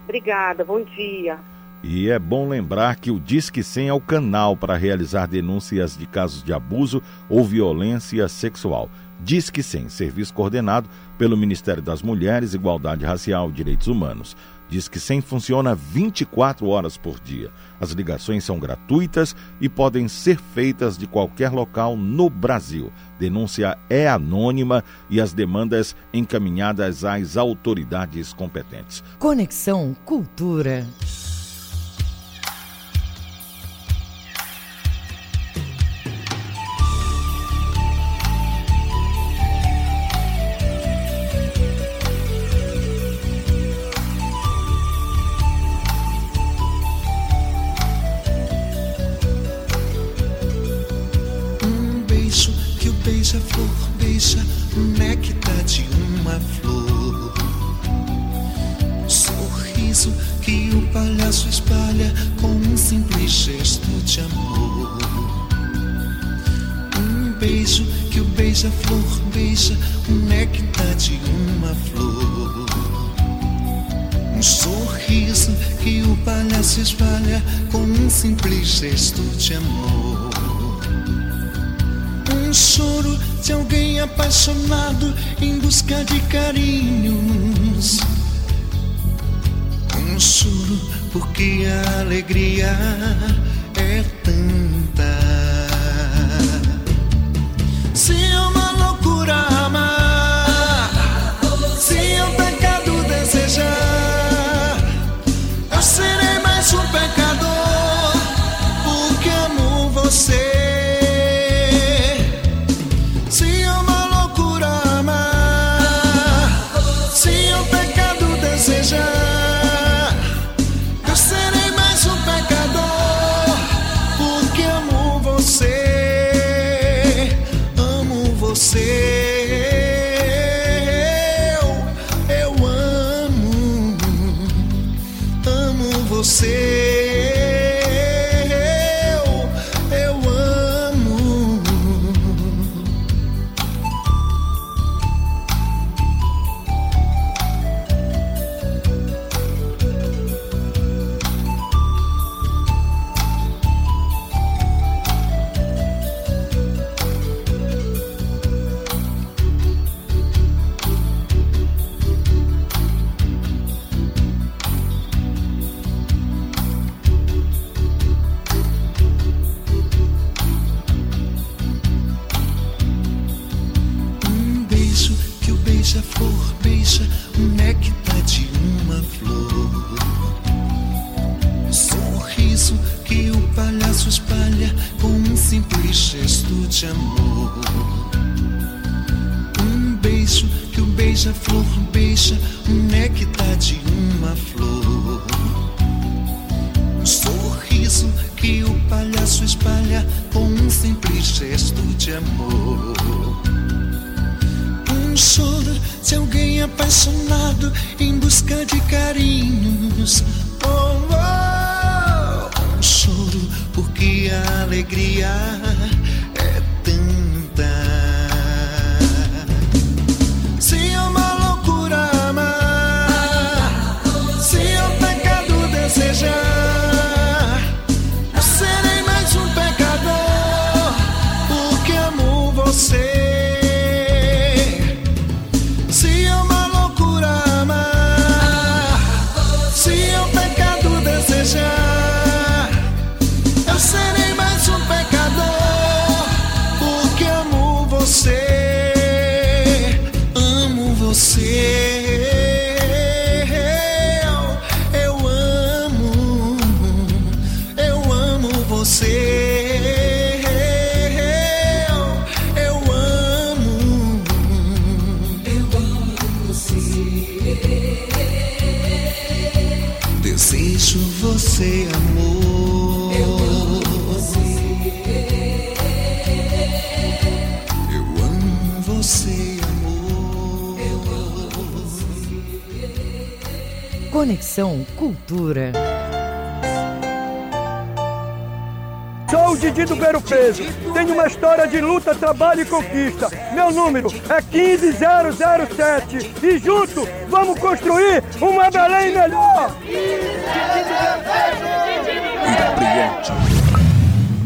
Obrigada, bom dia. E é bom lembrar que o Disque 100 é o canal para realizar denúncias de casos de abuso ou violência sexual. Disque 100, serviço coordenado pelo Ministério das Mulheres, Igualdade Racial e Direitos Humanos. Disque 100 funciona 24 horas por dia. As ligações são gratuitas e podem ser feitas de qualquer local no Brasil. Denúncia é anônima e as demandas encaminhadas às autoridades competentes. Conexão Cultura. Apaixonado em busca de carinhos. Um choro porque a alegria é tanta. Trabalho e conquista. Meu número é 15007. E junto vamos construir uma Belém melhor.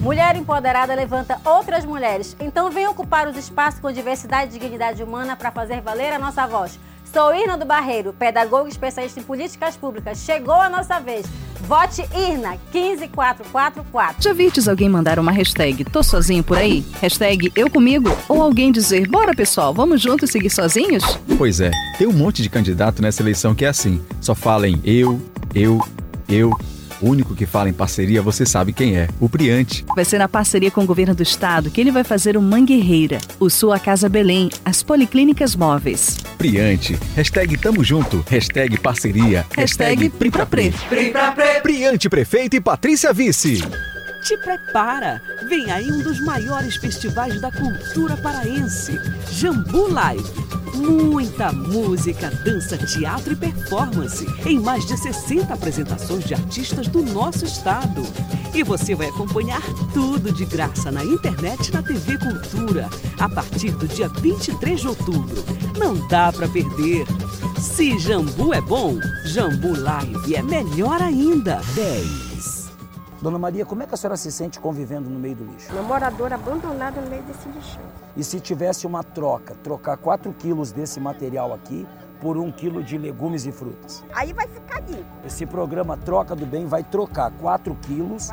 Mulher empoderada levanta outras mulheres. Então vem ocupar os espaços com diversidade e dignidade humana para fazer valer a nossa voz. Sou Irna do Barreiro, pedagoga especialista em políticas públicas. Chegou a nossa vez. Vote Irna 15444. Já vistes alguém mandar uma hashtag Tô sozinho por aí? Hashtag Eu comigo? Ou alguém dizer Bora pessoal, vamos juntos seguir sozinhos? Pois é, tem um monte de candidato nessa eleição que é assim. Só fala em eu, eu, eu o único que fala em parceria, você sabe quem é, o Priante. Vai ser na parceria com o governo do estado que ele vai fazer o Mangueira, o Sua Casa Belém, as Policlínicas Móveis. Priante, hashtag tamo junto, hashtag parceria, hashtag, hashtag Pri pra Pre. Pri pra Pre. Priante Prefeito e Patrícia Vice. Te prepara! Vem aí um dos maiores festivais da cultura paraense, Jambu Live Muita música, dança, teatro e performance em mais de 60 apresentações de artistas do nosso estado. E você vai acompanhar tudo de graça na internet e na TV Cultura a partir do dia 23 de outubro. Não dá para perder. Se Jambu é bom, Jambu Live é melhor ainda. 10. Dona Maria, como é que a senhora se sente convivendo no meio do lixo? Uma moradora abandonada no meio desse lixo. E se tivesse uma troca, trocar 4 quilos desse material aqui por um quilo de legumes e frutas? Aí vai ficar limpo. Esse programa Troca do Bem vai trocar 4 quilos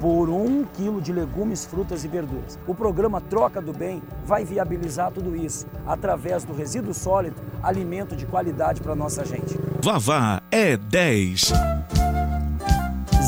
por um quilo de legumes, frutas e verduras. O programa Troca do Bem vai viabilizar tudo isso através do resíduo sólido, alimento de qualidade para nossa gente. Vavá é 10.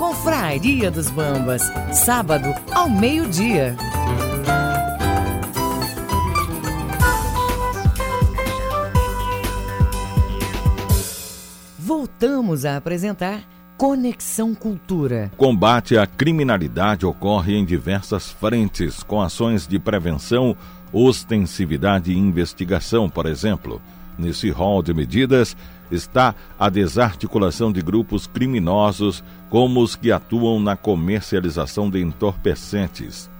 Confraria dos Bambas, sábado ao meio-dia. Voltamos a apresentar Conexão Cultura. Combate à criminalidade ocorre em diversas frentes, com ações de prevenção, ostensividade e investigação, por exemplo. Nesse rol de medidas está a desarticulação de grupos criminosos, como os que atuam na comercialização de entorpecentes.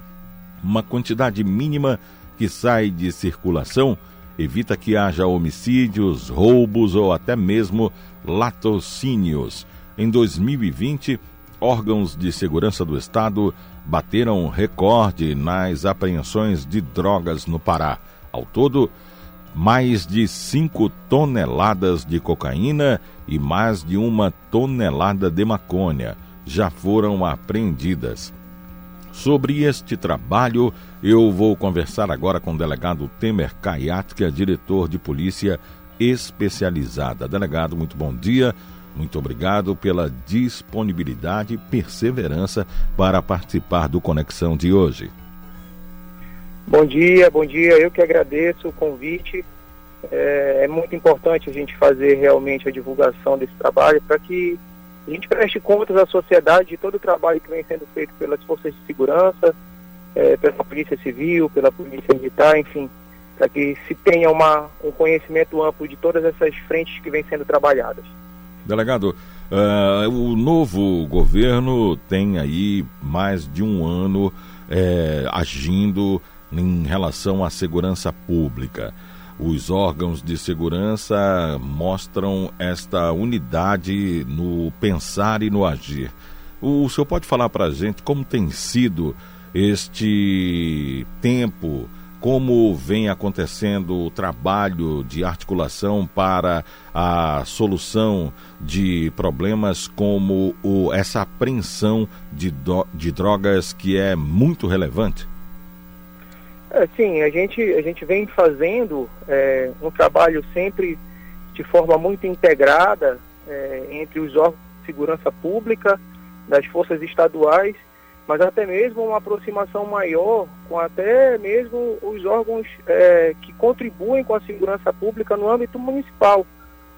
Uma quantidade mínima que sai de circulação evita que haja homicídios, roubos ou até mesmo latrocínios. Em 2020, órgãos de segurança do Estado bateram recorde nas apreensões de drogas no Pará. Ao todo, mais de 5 toneladas de cocaína e mais de uma tonelada de maconha já foram apreendidas. Sobre este trabalho, eu vou conversar agora com o delegado Temer Kayat, que é diretor de polícia especializada. Delegado, muito bom dia. Muito obrigado pela disponibilidade e perseverança para participar do Conexão de hoje. Bom dia, bom dia. Eu que agradeço o convite. É, é muito importante a gente fazer realmente a divulgação desse trabalho para que a gente preste contas à sociedade de todo o trabalho que vem sendo feito pelas forças de segurança, é, pela Polícia Civil, pela Polícia Militar, enfim, para que se tenha uma, um conhecimento amplo de todas essas frentes que vêm sendo trabalhadas. Delegado, uh, o novo governo tem aí mais de um ano é, agindo em relação à segurança pública. Os órgãos de segurança mostram esta unidade no pensar e no agir. O senhor pode falar para a gente como tem sido este tempo, como vem acontecendo o trabalho de articulação para a solução de problemas como o, essa apreensão de, do, de drogas que é muito relevante? É, sim, a gente, a gente vem fazendo é, um trabalho sempre de forma muito integrada é, entre os órgãos de segurança pública, das forças estaduais, mas até mesmo uma aproximação maior com até mesmo os órgãos é, que contribuem com a segurança pública no âmbito municipal,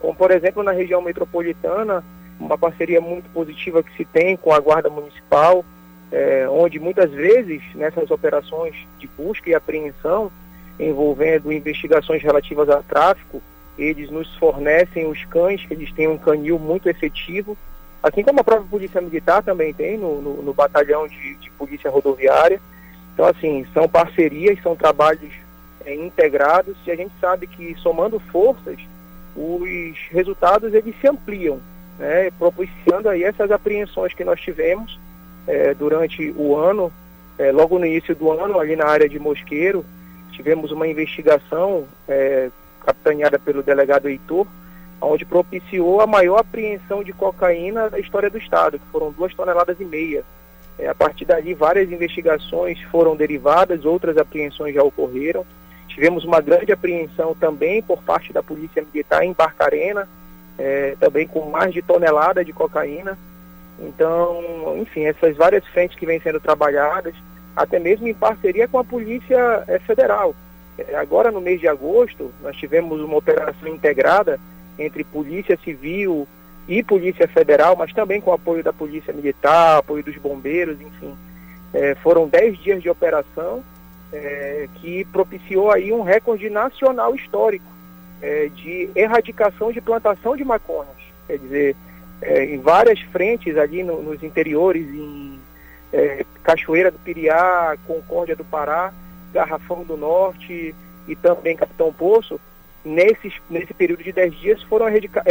como por exemplo na região metropolitana, uma parceria muito positiva que se tem com a Guarda Municipal, é, onde muitas vezes nessas operações de busca e apreensão envolvendo investigações relativas a tráfico, eles nos fornecem os cães, que eles têm um canil muito efetivo, assim como a própria Polícia Militar também tem no, no, no batalhão de, de, Polícia Rodoviária. Então, assim, são parcerias, são trabalhos é, integrados e a gente sabe que somando forças, os resultados eles se ampliam, né, propiciando aí essas apreensões que nós tivemos é, durante o ano, é, logo no início do ano, ali na área de Mosqueiro, tivemos uma investigação é, capitaneada pelo delegado Heitor, onde propiciou a maior apreensão de cocaína da história do Estado, que foram duas toneladas e meia. É, a partir dali, várias investigações foram derivadas, outras apreensões já ocorreram. Tivemos uma grande apreensão também por parte da Polícia Militar em Barcarena, é, também com mais de tonelada de cocaína. Então, enfim, essas várias frentes que vêm sendo trabalhadas, até mesmo em parceria com a Polícia é, Federal. É, agora, no mês de agosto, nós tivemos uma operação integrada entre Polícia Civil e Polícia Federal, mas também com apoio da Polícia Militar, apoio dos bombeiros, enfim. É, foram 10 dias de operação é, que propiciou aí um recorde nacional histórico é, de erradicação de plantação de maconhas. Quer dizer, é, em várias frentes ali no, nos interiores, em é, Cachoeira do Piriá, Concórdia do Pará, Garrafão do Norte e também Capitão Poço, nesses, nesse período de 10 dias foram erradica,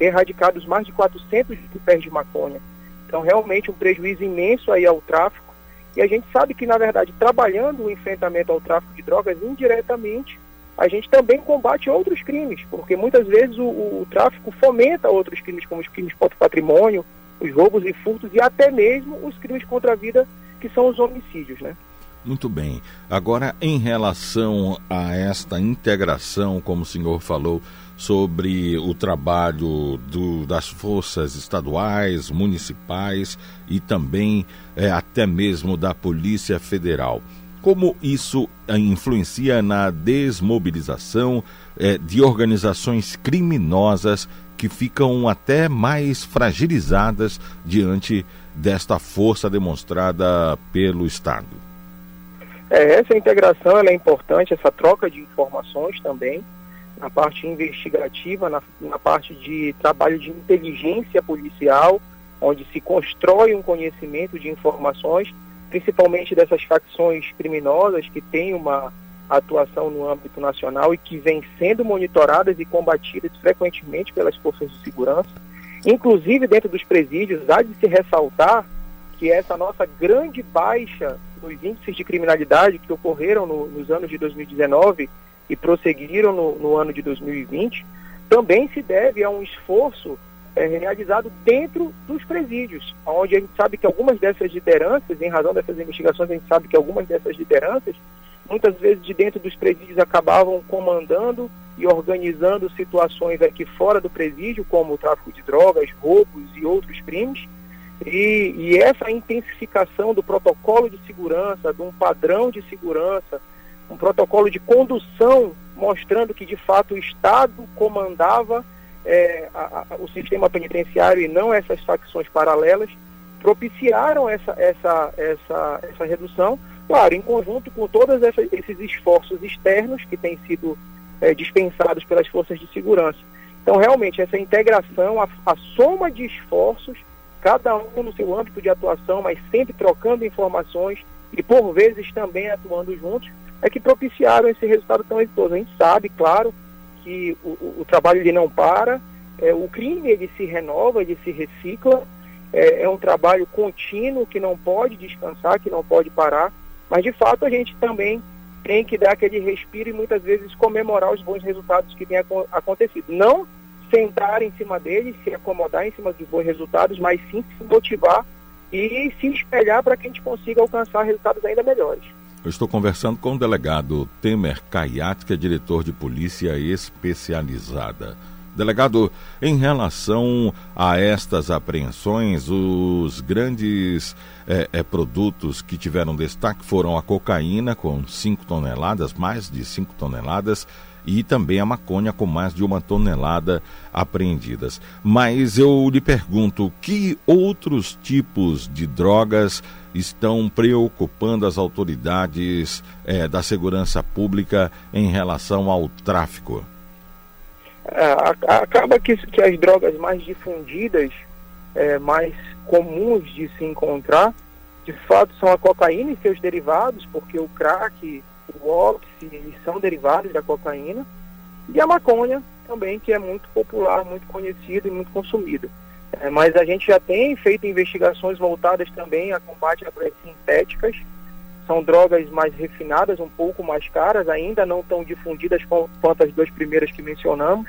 erradicados mais de 400 pés de maconha. Então, realmente um prejuízo imenso aí ao tráfico. E a gente sabe que, na verdade, trabalhando o enfrentamento ao tráfico de drogas indiretamente, a gente também combate outros crimes, porque muitas vezes o, o tráfico fomenta outros crimes, como os crimes contra o patrimônio, os roubos e furtos e até mesmo os crimes contra a vida, que são os homicídios, né? Muito bem. Agora, em relação a esta integração, como o senhor falou, sobre o trabalho do, das forças estaduais, municipais e também é, até mesmo da Polícia Federal. Como isso eh, influencia na desmobilização é, de organizações criminosas que ficam até mais fragilizadas diante desta força demonstrada pelo Estado? É, essa integração é importante, essa troca de informações também, na parte investigativa, na, na parte de trabalho de inteligência policial, onde se constrói um conhecimento de informações, principalmente dessas facções criminosas que têm uma atuação no âmbito nacional e que vêm sendo monitoradas e combatidas frequentemente pelas forças de segurança. Inclusive dentro dos presídios, há de se ressaltar que essa nossa grande baixa nos índices de criminalidade que ocorreram no, nos anos de 2019 e prosseguiram no, no, ano de 2020, também se deve a um esforço é, realizado dentro dos presídios, onde a gente sabe que algumas dessas lideranças, em razão dessas investigações, a gente sabe que algumas dessas lideranças, muitas vezes de dentro dos presídios, acabavam comandando e organizando situações aqui fora do presídio, como o tráfico de drogas, roubos e outros crimes, e, e, essa intensificação do protocolo de segurança, de um padrão de segurança, um protocolo de condução, mostrando que de fato o Estado comandava é, a, a, o sistema penitenciário e não essas facções paralelas, propiciaram essa, essa, essa, essa redução, claro, em conjunto com todos esses esforços externos que têm sido é, dispensados pelas forças de segurança. Então, realmente, essa integração, a, a soma de esforços cada um no seu âmbito de atuação, mas sempre trocando informações e por vezes também atuando juntos, é que propiciaram esse resultado tão exitoso. A gente sabe, claro, que o, o, o trabalho ele não para, é, o crime ele se renova, ele se recicla, é, é um trabalho contínuo que não pode descansar, que não pode parar, mas de fato a gente também tem que dar aquele respiro e muitas vezes comemorar os bons resultados que têm acontecido. Não sentar em cima dele, se acomodar em cima de bons resultados, mas sim se motivar e se espelhar para que a gente consiga alcançar resultados ainda melhores. Eu estou conversando com o delegado Temer Caiat, que é diretor de polícia especializada. Delegado, em relação a estas apreensões, os grandes é, é, produtos que tiveram destaque foram a cocaína, com 5 toneladas, mais de 5 toneladas, e também a maconha, com mais de uma tonelada apreendidas. Mas eu lhe pergunto, que outros tipos de drogas estão preocupando as autoridades é, da segurança pública em relação ao tráfico? É, acaba que, que as drogas mais difundidas, é, mais comuns de se encontrar, de fato são a cocaína e seus derivados, porque o crack, o óxido, eles são derivados da cocaína, e a maconha também, que é muito popular, muito conhecida e muito consumida. É, mas a gente já tem feito investigações voltadas também a combate a drogas sintéticas, são drogas mais refinadas, um pouco mais caras, ainda não tão difundidas quanto as duas primeiras que mencionamos,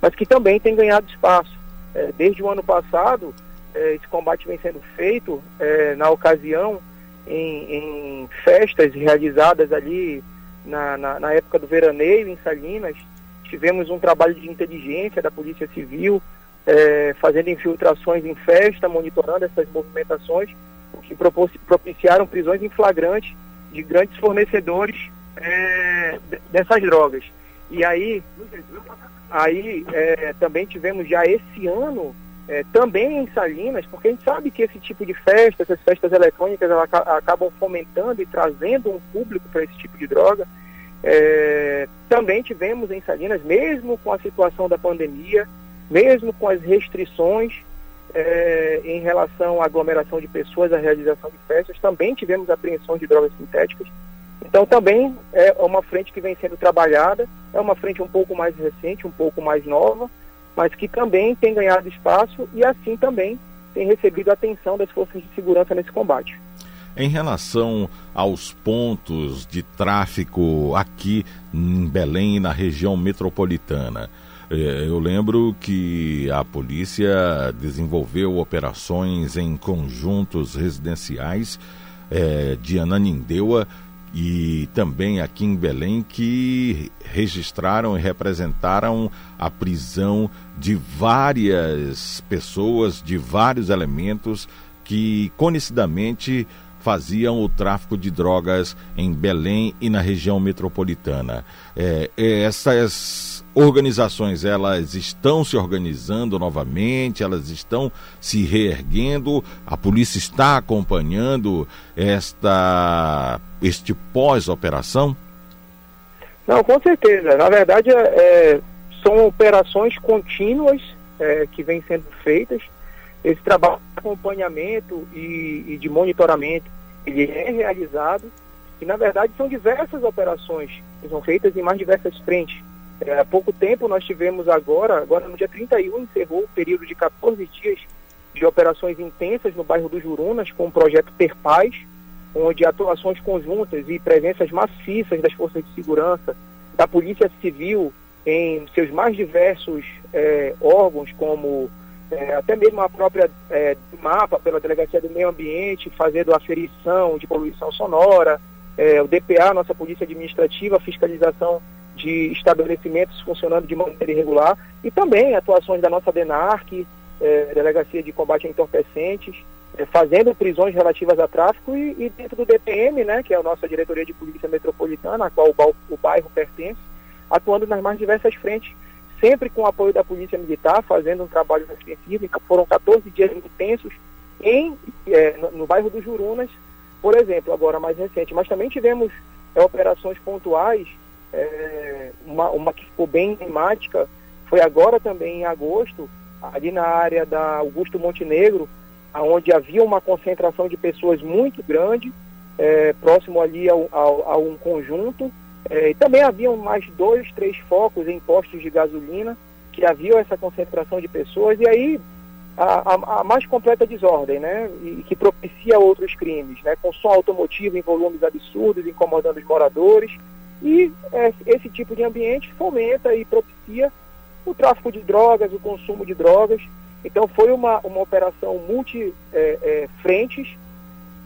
mas que também têm ganhado espaço. É, desde o ano passado, é, esse combate vem sendo feito é, na ocasião em, em, festas realizadas ali na, na, na, época do veraneio em Salinas. Tivemos um trabalho de inteligência da Polícia Civil, é, fazendo infiltrações em festa, monitorando essas movimentações que propiciaram prisões em flagrante de grandes fornecedores é, dessas drogas. E aí, aí é, também tivemos já esse ano, é, também em Salinas, porque a gente sabe que esse tipo de festa, essas festas eletrônicas, elas acabam fomentando e trazendo um público para esse tipo de droga. É, também tivemos em Salinas, mesmo com a situação da pandemia, mesmo com as restrições, é, em relação à aglomeração de pessoas, à realização de festas, também tivemos apreensão de drogas sintéticas. Então também é uma frente que vem sendo trabalhada, é uma frente um pouco mais recente, um pouco mais nova, mas que também tem ganhado espaço e assim também tem recebido a atenção das forças de segurança nesse combate. Em relação aos pontos de tráfico aqui em Belém na região metropolitana, é, eu lembro que a polícia desenvolveu operações em conjuntos residenciais é, de Ananindeua e também aqui em Belém que registraram e representaram a prisão de várias pessoas, de vários elementos que conhecidamente faziam o tráfico de drogas em Belém e na região metropolitana. É, essas organizações elas estão se organizando novamente, elas estão se reerguendo, a polícia está acompanhando esta este pós-operação? Não, com certeza. Na verdade, é, é, são operações contínuas é, que vêm sendo feitas. Esse trabalho de acompanhamento e, e de monitoramento ele é realizado e, na verdade, são diversas operações que são feitas em mais diversas frentes é, há pouco tempo nós tivemos agora, agora no dia 31, encerrou o período de 14 dias de operações intensas no bairro dos Jurunas, com o projeto Ter Paz, onde atuações conjuntas e presenças maciças das forças de segurança, da Polícia Civil, em seus mais diversos é, órgãos, como é, até mesmo a própria é, MAPA, pela Delegacia do Meio Ambiente, fazendo aferição de poluição sonora, o DPA, nossa Polícia Administrativa, fiscalização de estabelecimentos funcionando de maneira irregular e também atuações da nossa DENARC, é, Delegacia de Combate a Entorpecentes, é, fazendo prisões relativas a tráfico e, e, dentro do DPM, né, que é a nossa Diretoria de Polícia Metropolitana, a qual o, o bairro pertence, atuando nas mais diversas frentes, sempre com o apoio da Polícia Militar, fazendo um trabalho defensivo. Então, foram 14 dias intensos em, é, no, no, bairro dos Jurunas, por exemplo, agora mais recente. Mas também tivemos operações pontuais é, uma, uma que ficou bem emblemática foi agora também em agosto, ali na área da Augusto Montenegro, onde havia uma concentração de pessoas muito grande, é, próximo ali ao, ao, a um conjunto. É, e também haviam mais dois, três focos em postos de gasolina que havia essa concentração de pessoas. E aí a, a, a, mais completa desordem, né? E, que propicia outros crimes, né? Com som automotivo em volumes absurdos, incomodando os moradores. E é, esse tipo de ambiente fomenta e propicia o tráfico de drogas, o consumo de drogas. Então foi uma, uma operação multi-frentes, é, é,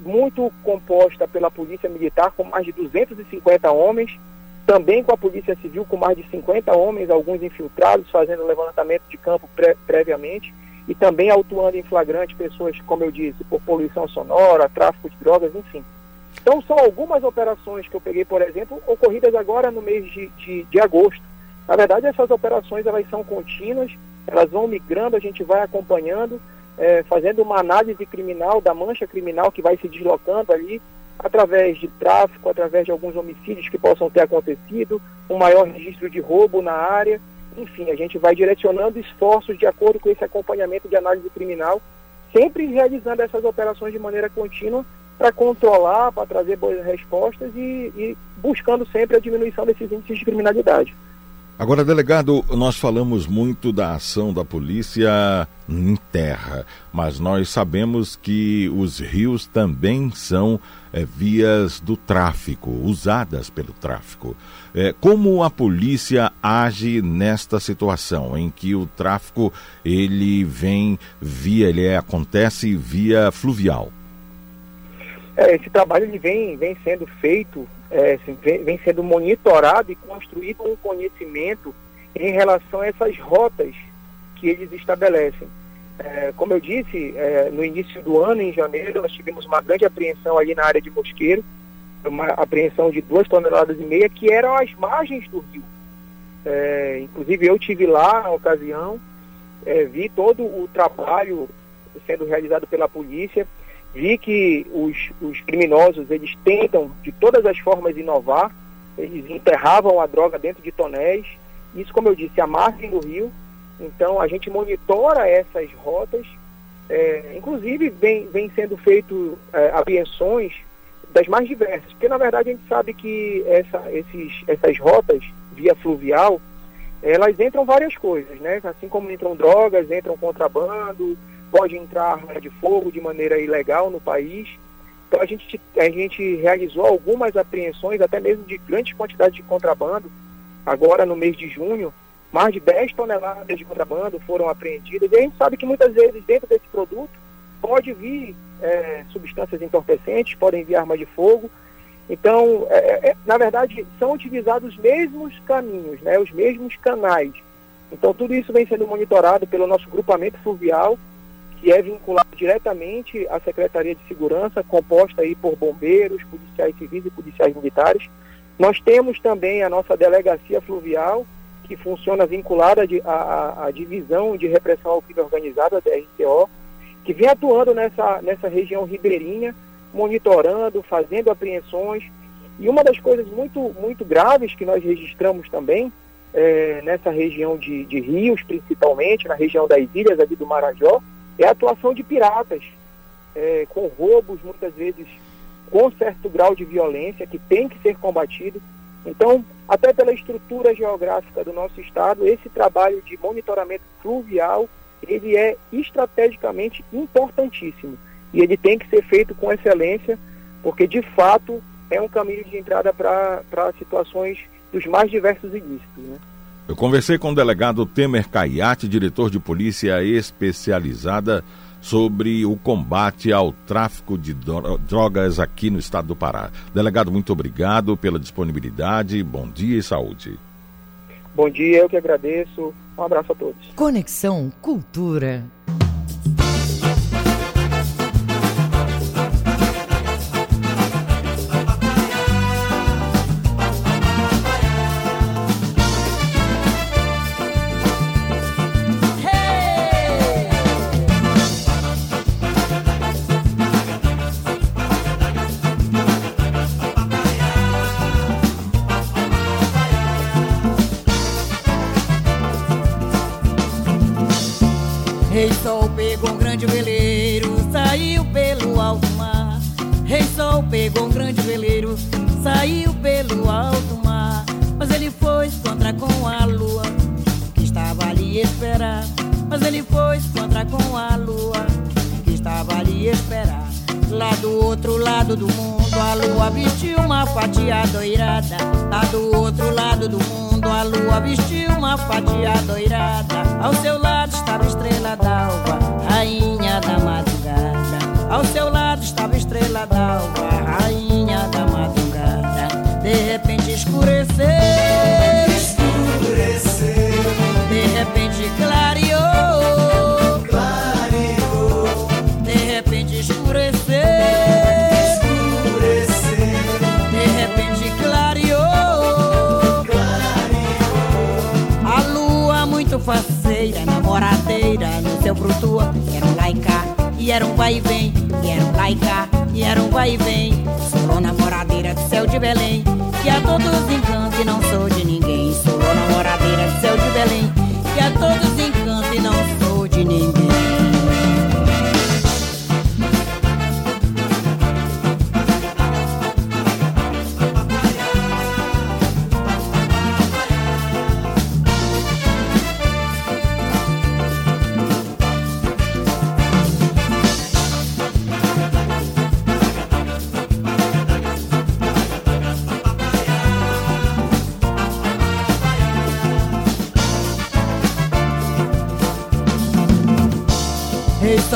muito composta pela Polícia Militar, com mais de 250 homens, também com a Polícia Civil, com mais de 50 homens, alguns infiltrados, fazendo levantamento de campo pré previamente, e também autuando em flagrante pessoas, como eu disse, por poluição sonora, tráfico de drogas, enfim. Então, são algumas operações que eu peguei, por exemplo, ocorridas agora no mês de, de, de agosto. Na verdade, essas operações elas são contínuas, elas vão migrando, a gente vai acompanhando, é, fazendo uma análise criminal da mancha criminal que vai se deslocando ali, através de tráfico, através de alguns homicídios que possam ter acontecido, um maior registro de roubo na área. Enfim, a gente vai direcionando esforços de acordo com esse acompanhamento de análise criminal, sempre realizando essas operações de maneira contínua para controlar, para trazer boas respostas e, e buscando sempre a diminuição desses índices de criminalidade. Agora, delegado, nós falamos muito da ação da polícia em terra, mas nós sabemos que os rios também são é, vias do tráfico, usadas pelo tráfico. É, como a polícia age nesta situação em que o tráfico ele vem via, ele é, acontece via fluvial? É, esse trabalho ele vem, vem sendo feito é, vem, vem sendo monitorado e construído um conhecimento em relação a essas rotas que eles estabelecem. É, como eu disse, é, no início do ano, em janeiro, nós tivemos uma grande apreensão ali na área de Mosqueiro, uma apreensão de duas toneladas e meia, que eram as margens do rio. É, inclusive eu tive lá na ocasião, é, vi todo o trabalho sendo realizado pela polícia, vi que os, os criminosos eles tentam de todas as formas inovar, eles enterravam a droga dentro de tonéis, isso como eu disse, a margem do rio, então a gente monitora essas rotas, é, inclusive vem, vem sendo feito é, apreensões das mais diversas, porque na verdade a gente sabe que essa, esses, essas rotas via fluvial, elas entram várias coisas, né? Assim como entram drogas, entram contrabando, pode entrar arma de fogo de maneira ilegal no país. Então a gente, a gente realizou algumas apreensões, até mesmo de grandes quantidades de contrabando. Agora no mês de junho, mais de 10 toneladas de contrabando foram apreendidas. E a gente sabe que muitas vezes dentro desse produto pode vir é, substâncias entorpecentes, podem vir armas de fogo. Então, é, é, na verdade, são utilizados os mesmos caminhos, né, os mesmos canais. Então, tudo isso vem sendo monitorado pelo nosso grupamento fluvial que é vinculado diretamente à Secretaria de Segurança, composta aí por bombeiros, policiais civis e policiais militares. Nós temos também a nossa delegacia fluvial, que funciona vinculada à, divisão de repressão ao crime organizado, a DRCO, que vem atuando nessa, nessa região ribeirinha, monitorando, fazendo apreensões. E uma das coisas muito, muito graves que nós registramos também, é, nessa região de, de rios, principalmente, na região das ilhas ali do Marajó, é a atuação de piratas, é, com roubos, muitas vezes com certo grau de violência, que tem que ser combatido. Então, até pela estrutura geográfica do nosso estado, esse trabalho de monitoramento fluvial, ele é estrategicamente importantíssimo. E ele tem que ser feito com excelência, porque de fato é um caminho de entrada para situações dos mais diversos ilícitos. Né? Eu conversei com o delegado Temer Caiate, diretor de polícia especializada, sobre o combate ao tráfico de drogas aqui no estado do Pará. Delegado, muito obrigado pela disponibilidade. Bom dia e saúde. Bom dia, eu que agradeço. Um abraço a todos. Conexão Cultura. Pegou um grande veleiro, saiu pelo alto mar. Mas ele foi encontrar com a lua, que estava ali esperar. Mas ele foi encontrar com a lua, que estava ali esperar. Lá do outro lado do mundo, a lua vestiu uma fatia doirada. Lá do outro lado do mundo, a lua vestiu uma fatia doirada. Ao seu lado estava estrela d'alva, rainha da madrugada. Ao seu lado estava a estrela d'alva, rainha da madrugada. De repente escureceu. Escureceu. De repente clareou. Clareou. De repente escureceu. Escureceu. De repente clareou. Clareou. A lua muito faceira, namoradeira, no seu frutua era um vai e vem, e era um lá e cá, e era um vai e vem. Sou namoradeira do céu de Belém, que a todos encanta e não sou de ninguém. Sou namoradeira do céu de Belém, que a todos encanta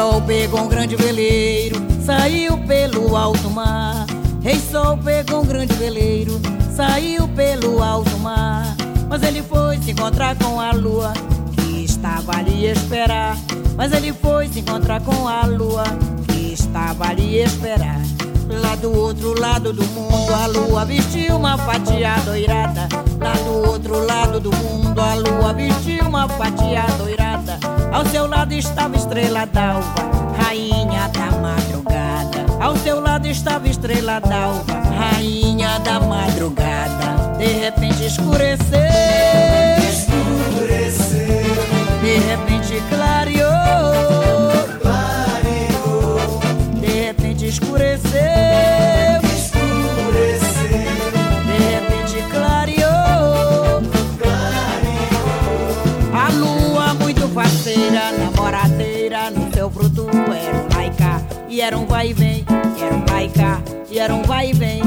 Sol pegou um grande veleiro, saiu pelo alto mar. Rei Sol pegou um grande veleiro, saiu pelo alto mar. Mas ele foi se encontrar com a lua, que estava ali a esperar. Mas ele foi se encontrar com a lua, que estava ali a esperar. Lá do outro lado do mundo, a lua vestiu uma fatia doirada. Lá do outro lado do mundo, a lua vestiu uma fatia doirada. Ao seu lado estava estrela d'alva, rainha da madrugada. Ao seu lado estava estrela d'alva, rainha da madrugada. De repente escureceu, escureceu. De repente clareou, clareou. Era um vai e vem, era um laica. E era um vai e vem,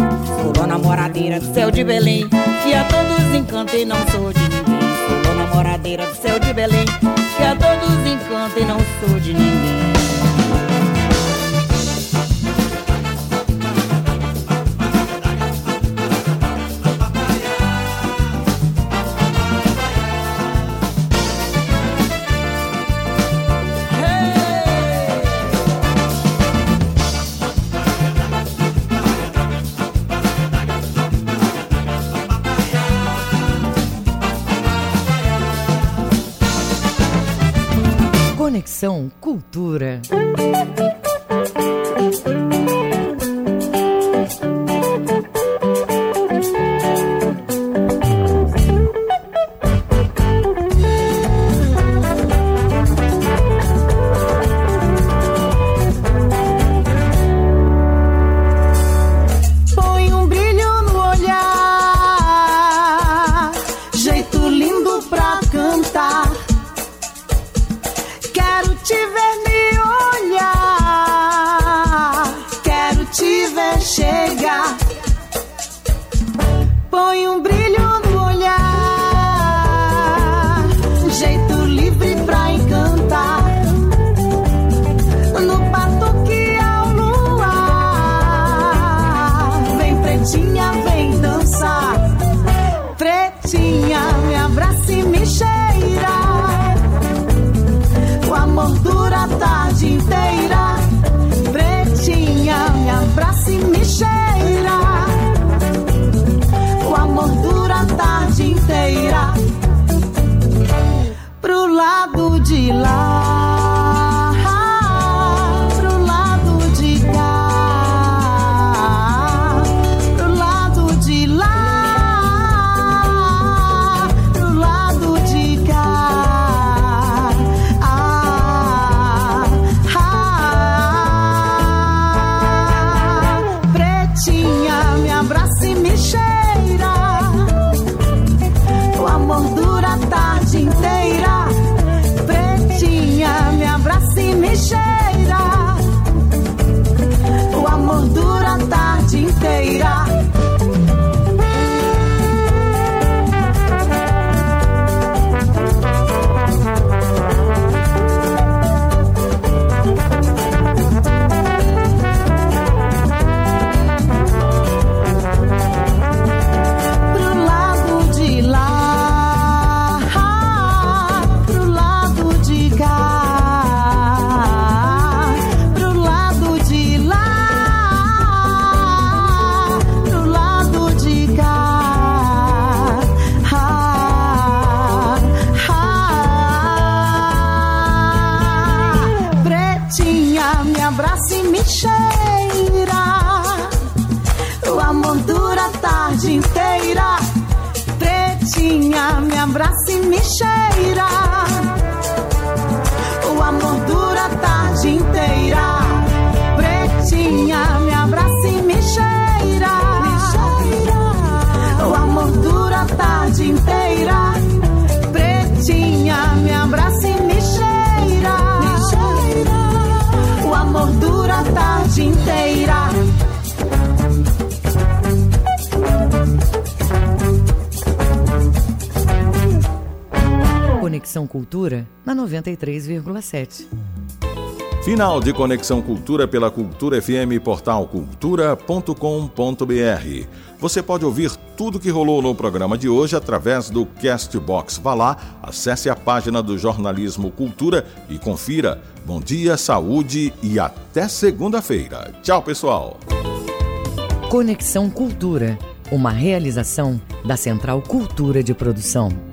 sou namoradeira do céu de Belém. Que a todos encanta e não sou de ninguém. Sou namoradeira do céu de Belém. Que a todos encanta e não sou de ninguém. Conexão Cultura. Lado Conexão Cultura na 93,7. Final de Conexão Cultura pela Cultura FM, portal cultura.com.br. Você pode ouvir tudo que rolou no programa de hoje através do Castbox. Vá lá, acesse a página do Jornalismo Cultura e confira. Bom dia, saúde e até segunda-feira. Tchau, pessoal. Conexão Cultura, uma realização da Central Cultura de Produção.